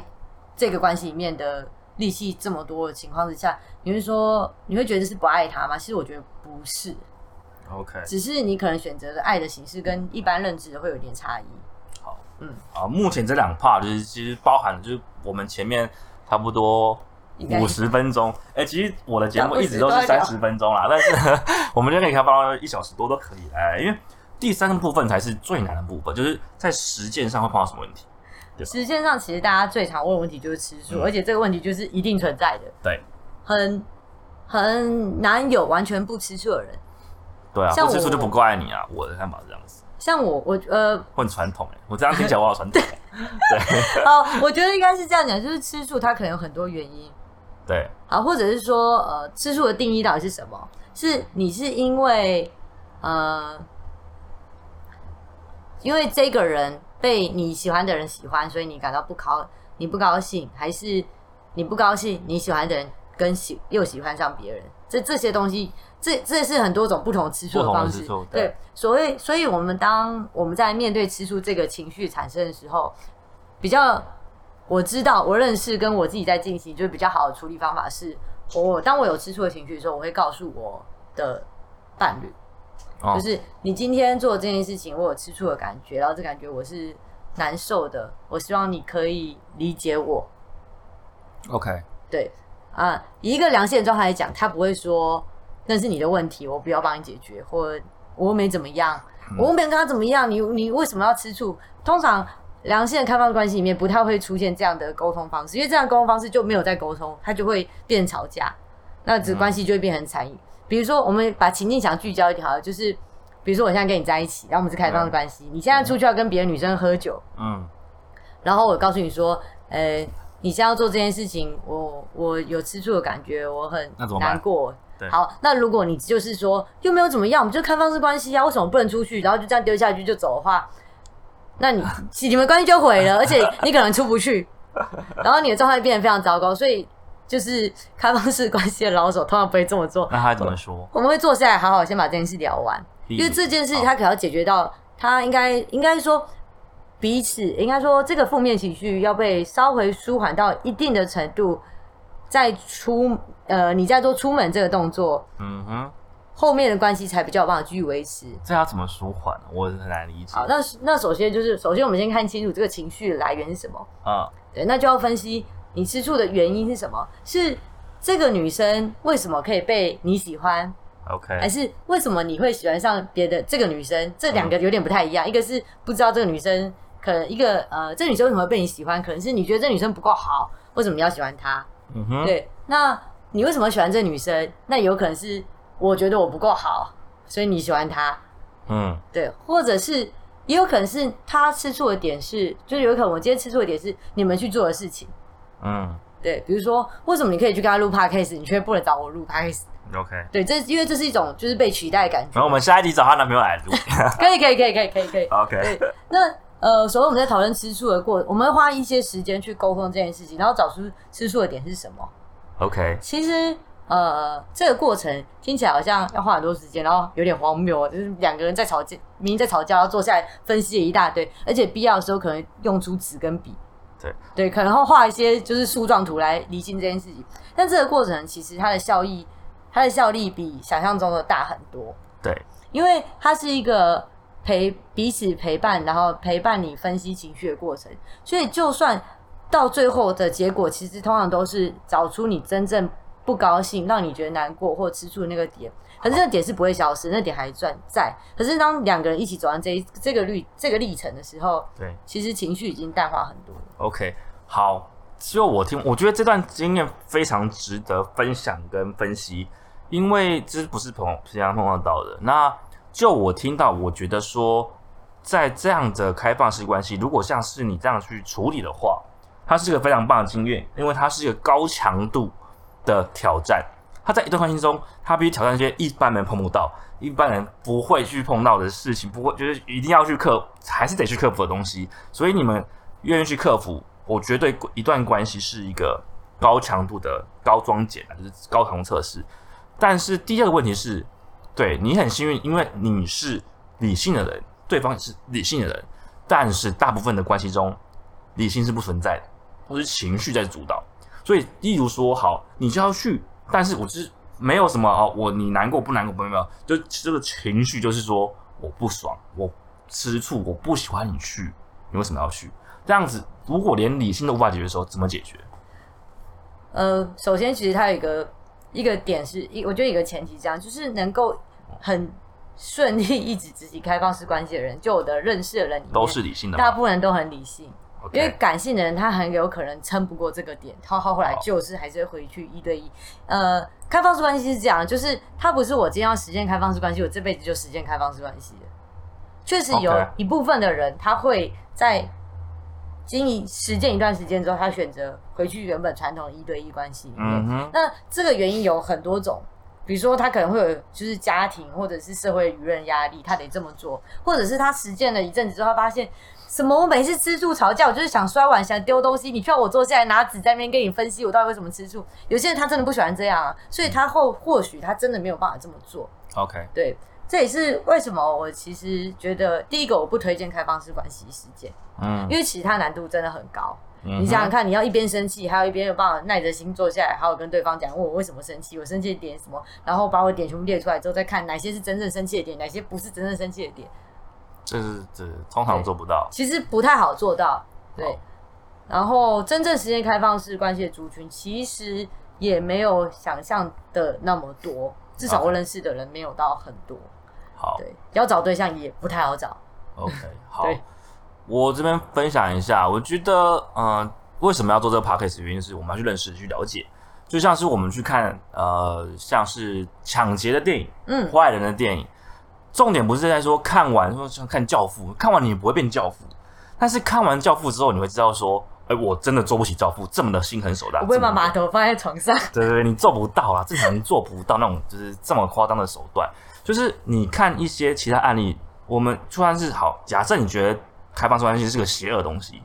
Speaker 2: 这个关系里面的力气这么多的情况之下，你会说你会觉得是不爱他吗？其实我觉得不是
Speaker 1: ，OK，
Speaker 2: 只是你可能选择的爱的形式跟一般认知的会有点差异。
Speaker 1: 好，
Speaker 2: 嗯，
Speaker 1: 啊，目前这两 part 就是其实包含了就是我们前面差不多五十分钟，哎、其实我的节目一直都是三十分钟啦，但是 我们就可以开放到一小时多都可以，哎，因为第三个部分才是最难的部分，就是在实践上会碰到什么问题。
Speaker 2: 实践上，其实大家最常问的问题就是吃素，
Speaker 1: 嗯
Speaker 2: 而且这个问题就是一定存在的，
Speaker 1: 对，
Speaker 2: 很很难有完全不吃素的人。
Speaker 1: 对啊，
Speaker 2: 像
Speaker 1: 不吃素就不怪你啊，我的看法是这样子，
Speaker 2: 像我，我呃，
Speaker 1: 我很传统哎，我这样听起来我好传统，对
Speaker 2: 哦，我觉得应该是这样讲，就是吃素它可能有很多原因，
Speaker 1: 对，
Speaker 2: 好，或者是说，呃，吃素的定义到底是什么？是你是因为呃，因为这个人被你喜欢的人喜欢，所以你感到不高，你不高兴，还是你不高兴，你喜欢的人跟喜又喜欢上别人？这这些东西，这这是很多种不同吃
Speaker 1: 醋的
Speaker 2: 方式。
Speaker 1: 对
Speaker 2: 对，所以，所以我们当我们在面对吃醋这个情绪产生的时候，比较我知道，我认识跟我自己在进行，就是比较好的处理方法是，我当我有吃醋的情绪的时候，我会告诉我的伴侣，
Speaker 1: 哦
Speaker 2: 就是你今天做这件事情，我有吃醋的感觉，然后这感觉我是难受的，我希望你可以理解我。
Speaker 1: ，OK，
Speaker 2: 对啊，以一个良性的状态来讲，他不会说那是你的问题，我不要帮你解决，或我又没怎么样，我又没跟他怎么样，你你为什么要吃醋？通常良性的开放关系里面不太会出现这样的沟通方式，因为这样的沟通方式就没有在沟通，它就会变成吵架，那这关系就会变成残忍。比如说，我们把情境想聚焦一点好了，就是比如说我现在跟你在一起，然后我们是开放的关系，你现在出去要跟别的女生喝酒，
Speaker 1: 嗯，
Speaker 2: 然后我告诉你说，呃，你现在要做这件事情，我我有吃醋的感觉，我很难过
Speaker 1: 对。
Speaker 2: 好，那如果你就是说又没有怎么样，我们就开放式关系啊，为什么不能出去？然后就这样丢下去就走的话，那你你们关系就毁了，而且你可能出不去，然后你的状态变得非常糟糕。所以就是开放式关系的老手通常不会这么做，
Speaker 1: 那他怎么说？
Speaker 2: 我们会坐下来好好先把这件事聊完，因为这件事他可能要解决到，他应该应该说彼此应该说这个负面情绪要被稍微舒缓到一定的程度，再出呃你再做出门这个动作，
Speaker 1: 嗯哼，
Speaker 2: 后面的关系才比较有办法继续维持。
Speaker 1: 这要怎么舒缓？我很难理解。
Speaker 2: 好，那那首先就是首先我们先看清楚这个情绪的来源是什么，
Speaker 1: 啊，
Speaker 2: 对，那就要分析你吃醋的原因是什么，是这个女生为什么可以被你喜欢
Speaker 1: ，OK，还
Speaker 2: 是为什么你会喜欢上别的这个女生？这两个有点不太一样，一个是不知道这个女生，可能一个呃，这女生为什么会被你喜欢？可能是你觉得这女生不够好，为什么你要喜欢她？
Speaker 1: 嗯哼，
Speaker 2: 对，那你为什么喜欢这女生？那有可能是我觉得我不够好，所以你喜欢他。
Speaker 1: 嗯
Speaker 2: 对，或者是也有可能是他吃醋的点是，就是有可能我今天吃醋的点是你们去做的事情。
Speaker 1: 嗯
Speaker 2: 对，比如说为什么你可以去跟他录 podcast，你却不能找我录
Speaker 1: podcast？，OK。
Speaker 2: 对，这因为这是一种就是被取代的感觉
Speaker 1: 然后。我们下一集找她男朋友来录。
Speaker 2: 可以，可以，可以，可以，可以，可以。
Speaker 1: OK，
Speaker 2: 对，那呃，所以我们在讨论吃醋的过，我们会花一些时间去沟通这件事情，然后找出吃醋的点是什么。
Speaker 1: OK，
Speaker 2: 其实呃，这个过程听起来好像要花很多时间，然后有点荒谬，就是两个人在吵架，明明在吵架，然后坐下来分析了一大堆，而且必要的时候可能用出纸跟笔。
Speaker 1: 对
Speaker 2: 对，可能会画一些就是树状图来理清这件事情，但这个过程其实它的效益，它的效力比想象中的大很多。
Speaker 1: 对，
Speaker 2: 因为它是一个陪彼此陪伴，然后陪伴你分析情绪的过程，所以就算到最后的结果，其实通常都是找出你真正不高兴、让你觉得难过或吃醋的那个点。可是那个点是不会消失，那点还在在。可是当两个人一起走完这一这个历这个历程的时候，
Speaker 1: 对
Speaker 2: 其实情绪已经淡化很多了。
Speaker 1: ，OK，好。就我听，我觉得这段经验非常值得分享跟分析，因为这不是朋平常碰到的。那就我听到，我觉得说，在这样的开放式关系，如果像是你这样去处理的话，它是一个非常棒的经验，因为它是一个高强度的挑战。他在一段关系中，他必须挑战一些一般人碰不到、一般人不会去碰到的事情，不会就是一定要去克，还是得去克服的东西。所以你们愿意去克服，我觉得一段关系是一个高强度的高装检，就是高强度测试。但是第二个问题是，对你很幸运，因为你是理性的人，对方也是理性的人，但是大部分的关系中，理性是不存在的，都是情绪在主导。所以，例如说，好，你就要去，但是我是没有什么哦，我你难过不难过，没有没有，就这个情绪就是说我不爽，我吃醋，我不喜欢你去，你为什么要去？这样子，如果连理性都无法解决的时候，怎么解决？
Speaker 2: 呃，首先，其实它有一个一个点是一，我觉得一个前提这样，就是能够很顺利一直 执行开放式关系的人，就我的认识的人里面
Speaker 1: 都是理性的，
Speaker 2: 大部分人都很理性。因为感性的人，他很有可能撑不过这个点，他他后来就是还是会回去一对一。呃，开放式关系是这样，就是他不是我今天要实践开放式关系，我这辈子就实践开放式关系的。确实有一部分的人，他会在经营实践一段时间之后，他选择回去原本传统的一对一关系里面。
Speaker 1: 嗯，
Speaker 2: 那这个原因有很多种，比如说他可能会有就是家庭或者是社会舆论压力，他得这么做，或者是他实践了一阵子之后，发现什么？我每次吃醋吵架，我就是想摔碗想丢东西，你叫我坐下来拿纸在那边跟你分析我到底为什么吃醋。有些人他真的不喜欢这样啊，所以他后或许他真的没有办法这么做。
Speaker 1: OK，
Speaker 2: 对，这也是为什么我其实觉得第一个我不推荐开放式关系事件，
Speaker 1: 嗯，
Speaker 2: 因为其实它难度真的很高。你想想看，你要一边生气，还有一边有办法耐着心坐下来，还有跟对方讲，问我为什么生气，我生气的点什么，然后把我点全部列出来之后，再看哪些是真正生气的点，哪些不是真正生气的点，
Speaker 1: 这是这通常做不到。
Speaker 2: 其实不太好做到。对
Speaker 1: 好，
Speaker 2: 然后真正实现开放式关系的族群，其实也没有想象的那么多，至少我认识的人没有到很多。
Speaker 1: 好
Speaker 2: 对，要找对象也不太好找。
Speaker 1: ，OK，好，我这边分享一下，我觉得，呃，为什么要做这个 podcast？原因是我们要去认识、去了解，就像是我们去看，呃，像是抢劫的电影、
Speaker 2: 嗯，
Speaker 1: 坏人的电影，重点不是在说看完说像看《教父》，看完你不会变教父，但是看完《教父》之后，你会知道说，哎、我真的做不起教父这么的心狠手辣。
Speaker 2: 我不会把
Speaker 1: 这么的
Speaker 2: 码头放在床上。
Speaker 1: 对对对，你做不到啊，正常人做不到那种就是这么夸张的手段。就是你看一些其他案例，我们就算是好，假设你觉得开放式关系是个邪恶东西，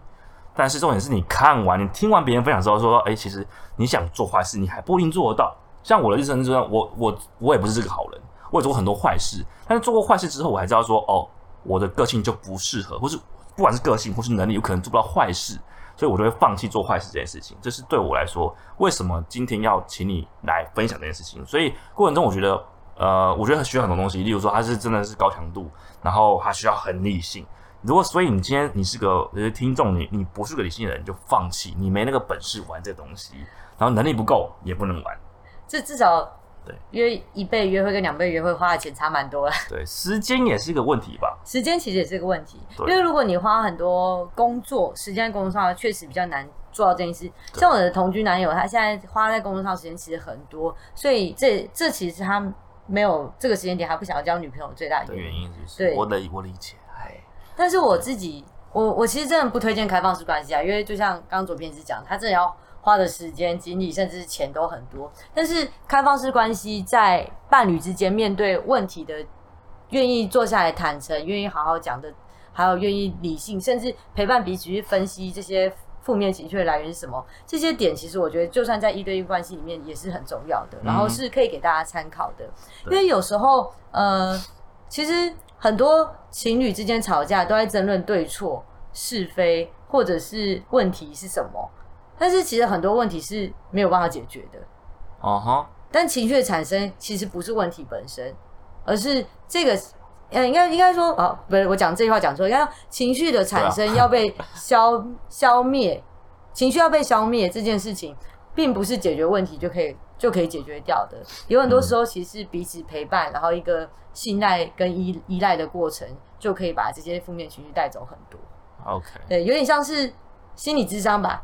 Speaker 1: 但是重点是你看完、你听完别人分享之后说，哎、其实你想做坏事，你还不一定做得到。像我的日程之中，我我我也不是这个好人，我也做过很多坏事，但是做过坏事之后，我还知道说，哦，我的个性就不适合，或是不管是个性或是能力，有可能做不到坏事，所以我就会放弃做坏事这件事情。这是对我来说，为什么今天要请你来分享这件事情？所以过程中，我觉得，呃，我觉得需要很多东西，例如说，它是真的是高强度，然后它需要很理性。如果所以你今天你是个听众，你你不是个理性的人，就放弃，你没那个本事玩这东西，然后能力不够也不能玩。
Speaker 2: 这至少
Speaker 1: 对
Speaker 2: 约一倍约会跟两倍约会花的钱差蛮多了。
Speaker 1: 对，时间也是一个问题吧。
Speaker 2: 时间其实也是个问题，因
Speaker 1: 对
Speaker 2: 为如果你花很多工作时间在工作上，确实比较难做到这件事。像我的同居男友，他现在花在工作上时间其实很多，所以这这其实是他没有这个时间点，他不想要交女朋友最大的
Speaker 1: 的
Speaker 2: 原因。
Speaker 1: 就是
Speaker 2: 对
Speaker 1: 我的我理解，哎，
Speaker 2: 但是我自己，我我其实真的不推荐开放式关系啊，因为就像刚刚左边是讲，他真的要花的时间、精力，甚至是钱都很多。但是开放式关系在伴侣之间面对问题的，愿意坐下来坦诚，愿意好好讲的，还有愿意理性，甚至陪伴彼此去分析这些负面情绪的来源是什么，这些点其实我觉得就算在一对一关系里面也是很重要的，然后是可以给大家参考的。因
Speaker 1: 对
Speaker 2: 为有时候，呃，其实很多情侣之间吵架都在争论对错、是非，或者是问题是什么，但是其实很多问题是没有办法解决的。
Speaker 1: 哦哈，
Speaker 2: 但情绪的产生其实不是问题本身，而是这个。呃，应该应该说，哦，不是，我讲这句话讲错，应该说情绪的产生 要被消、消灭，情绪要被消灭这件事情，并不是解决问题就可以就可以解决掉的。有很多时候，其实是彼此陪伴，然后一个信赖跟依依赖的过程，就可以把这些负面情绪带走很多。
Speaker 1: OK，
Speaker 2: 对，有点像是心理智商吧。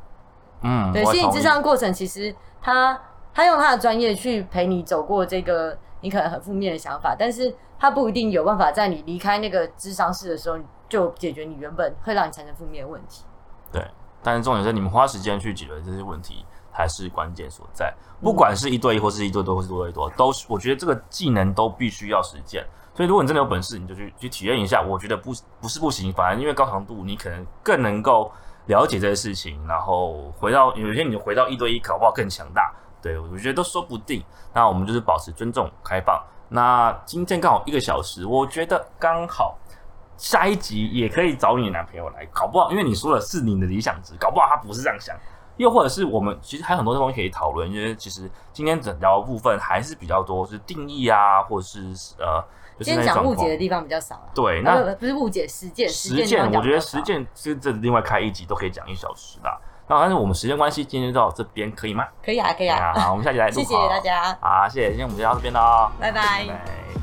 Speaker 1: 嗯，
Speaker 2: 对，心理智商过程，其实他他用他的专业去陪你走过这个你可能很负面的想法，但是他不一定有办法在你离开那个智商室的时候就解决你原本会让你产生负面的问题。
Speaker 1: 对，但是重点是你们花时间去解决这些问题，才是关键所在。不管是一对一，或是一对多，或是多对多，都是我觉得这个技能都必须要实践。所以，如果你真的有本事，你就去去体验一下。我觉得不不是不行，反而因为高强度，你可能更能够了解这些事情，然后回到有些你回到一对一，搞不好更强大。对我觉得都说不定。那我们就是保持尊重、开放。那今天刚好一个小时，我觉得刚好下一集也可以找你男朋友来，搞不好因为你说的是你的理想值，搞不好他不是这样想。又或者是我们其实还有很多东西可以讨论，因为其实今天整条部分还是比较多是定义啊，或者是呃。
Speaker 2: 今天讲误解的地方比较少啊。
Speaker 1: 对，那
Speaker 2: 不是误解，实践。
Speaker 1: 实践，我觉得实践是这另外开一集都可以讲一小时的。那但是我们时间关系，今天就到这边可以吗？
Speaker 2: 可以啊，可以啊。
Speaker 1: 好，我们下集来录。
Speaker 2: 谢谢大家。
Speaker 1: 好，谢谢，今天我们就到这边喽。
Speaker 2: 拜拜。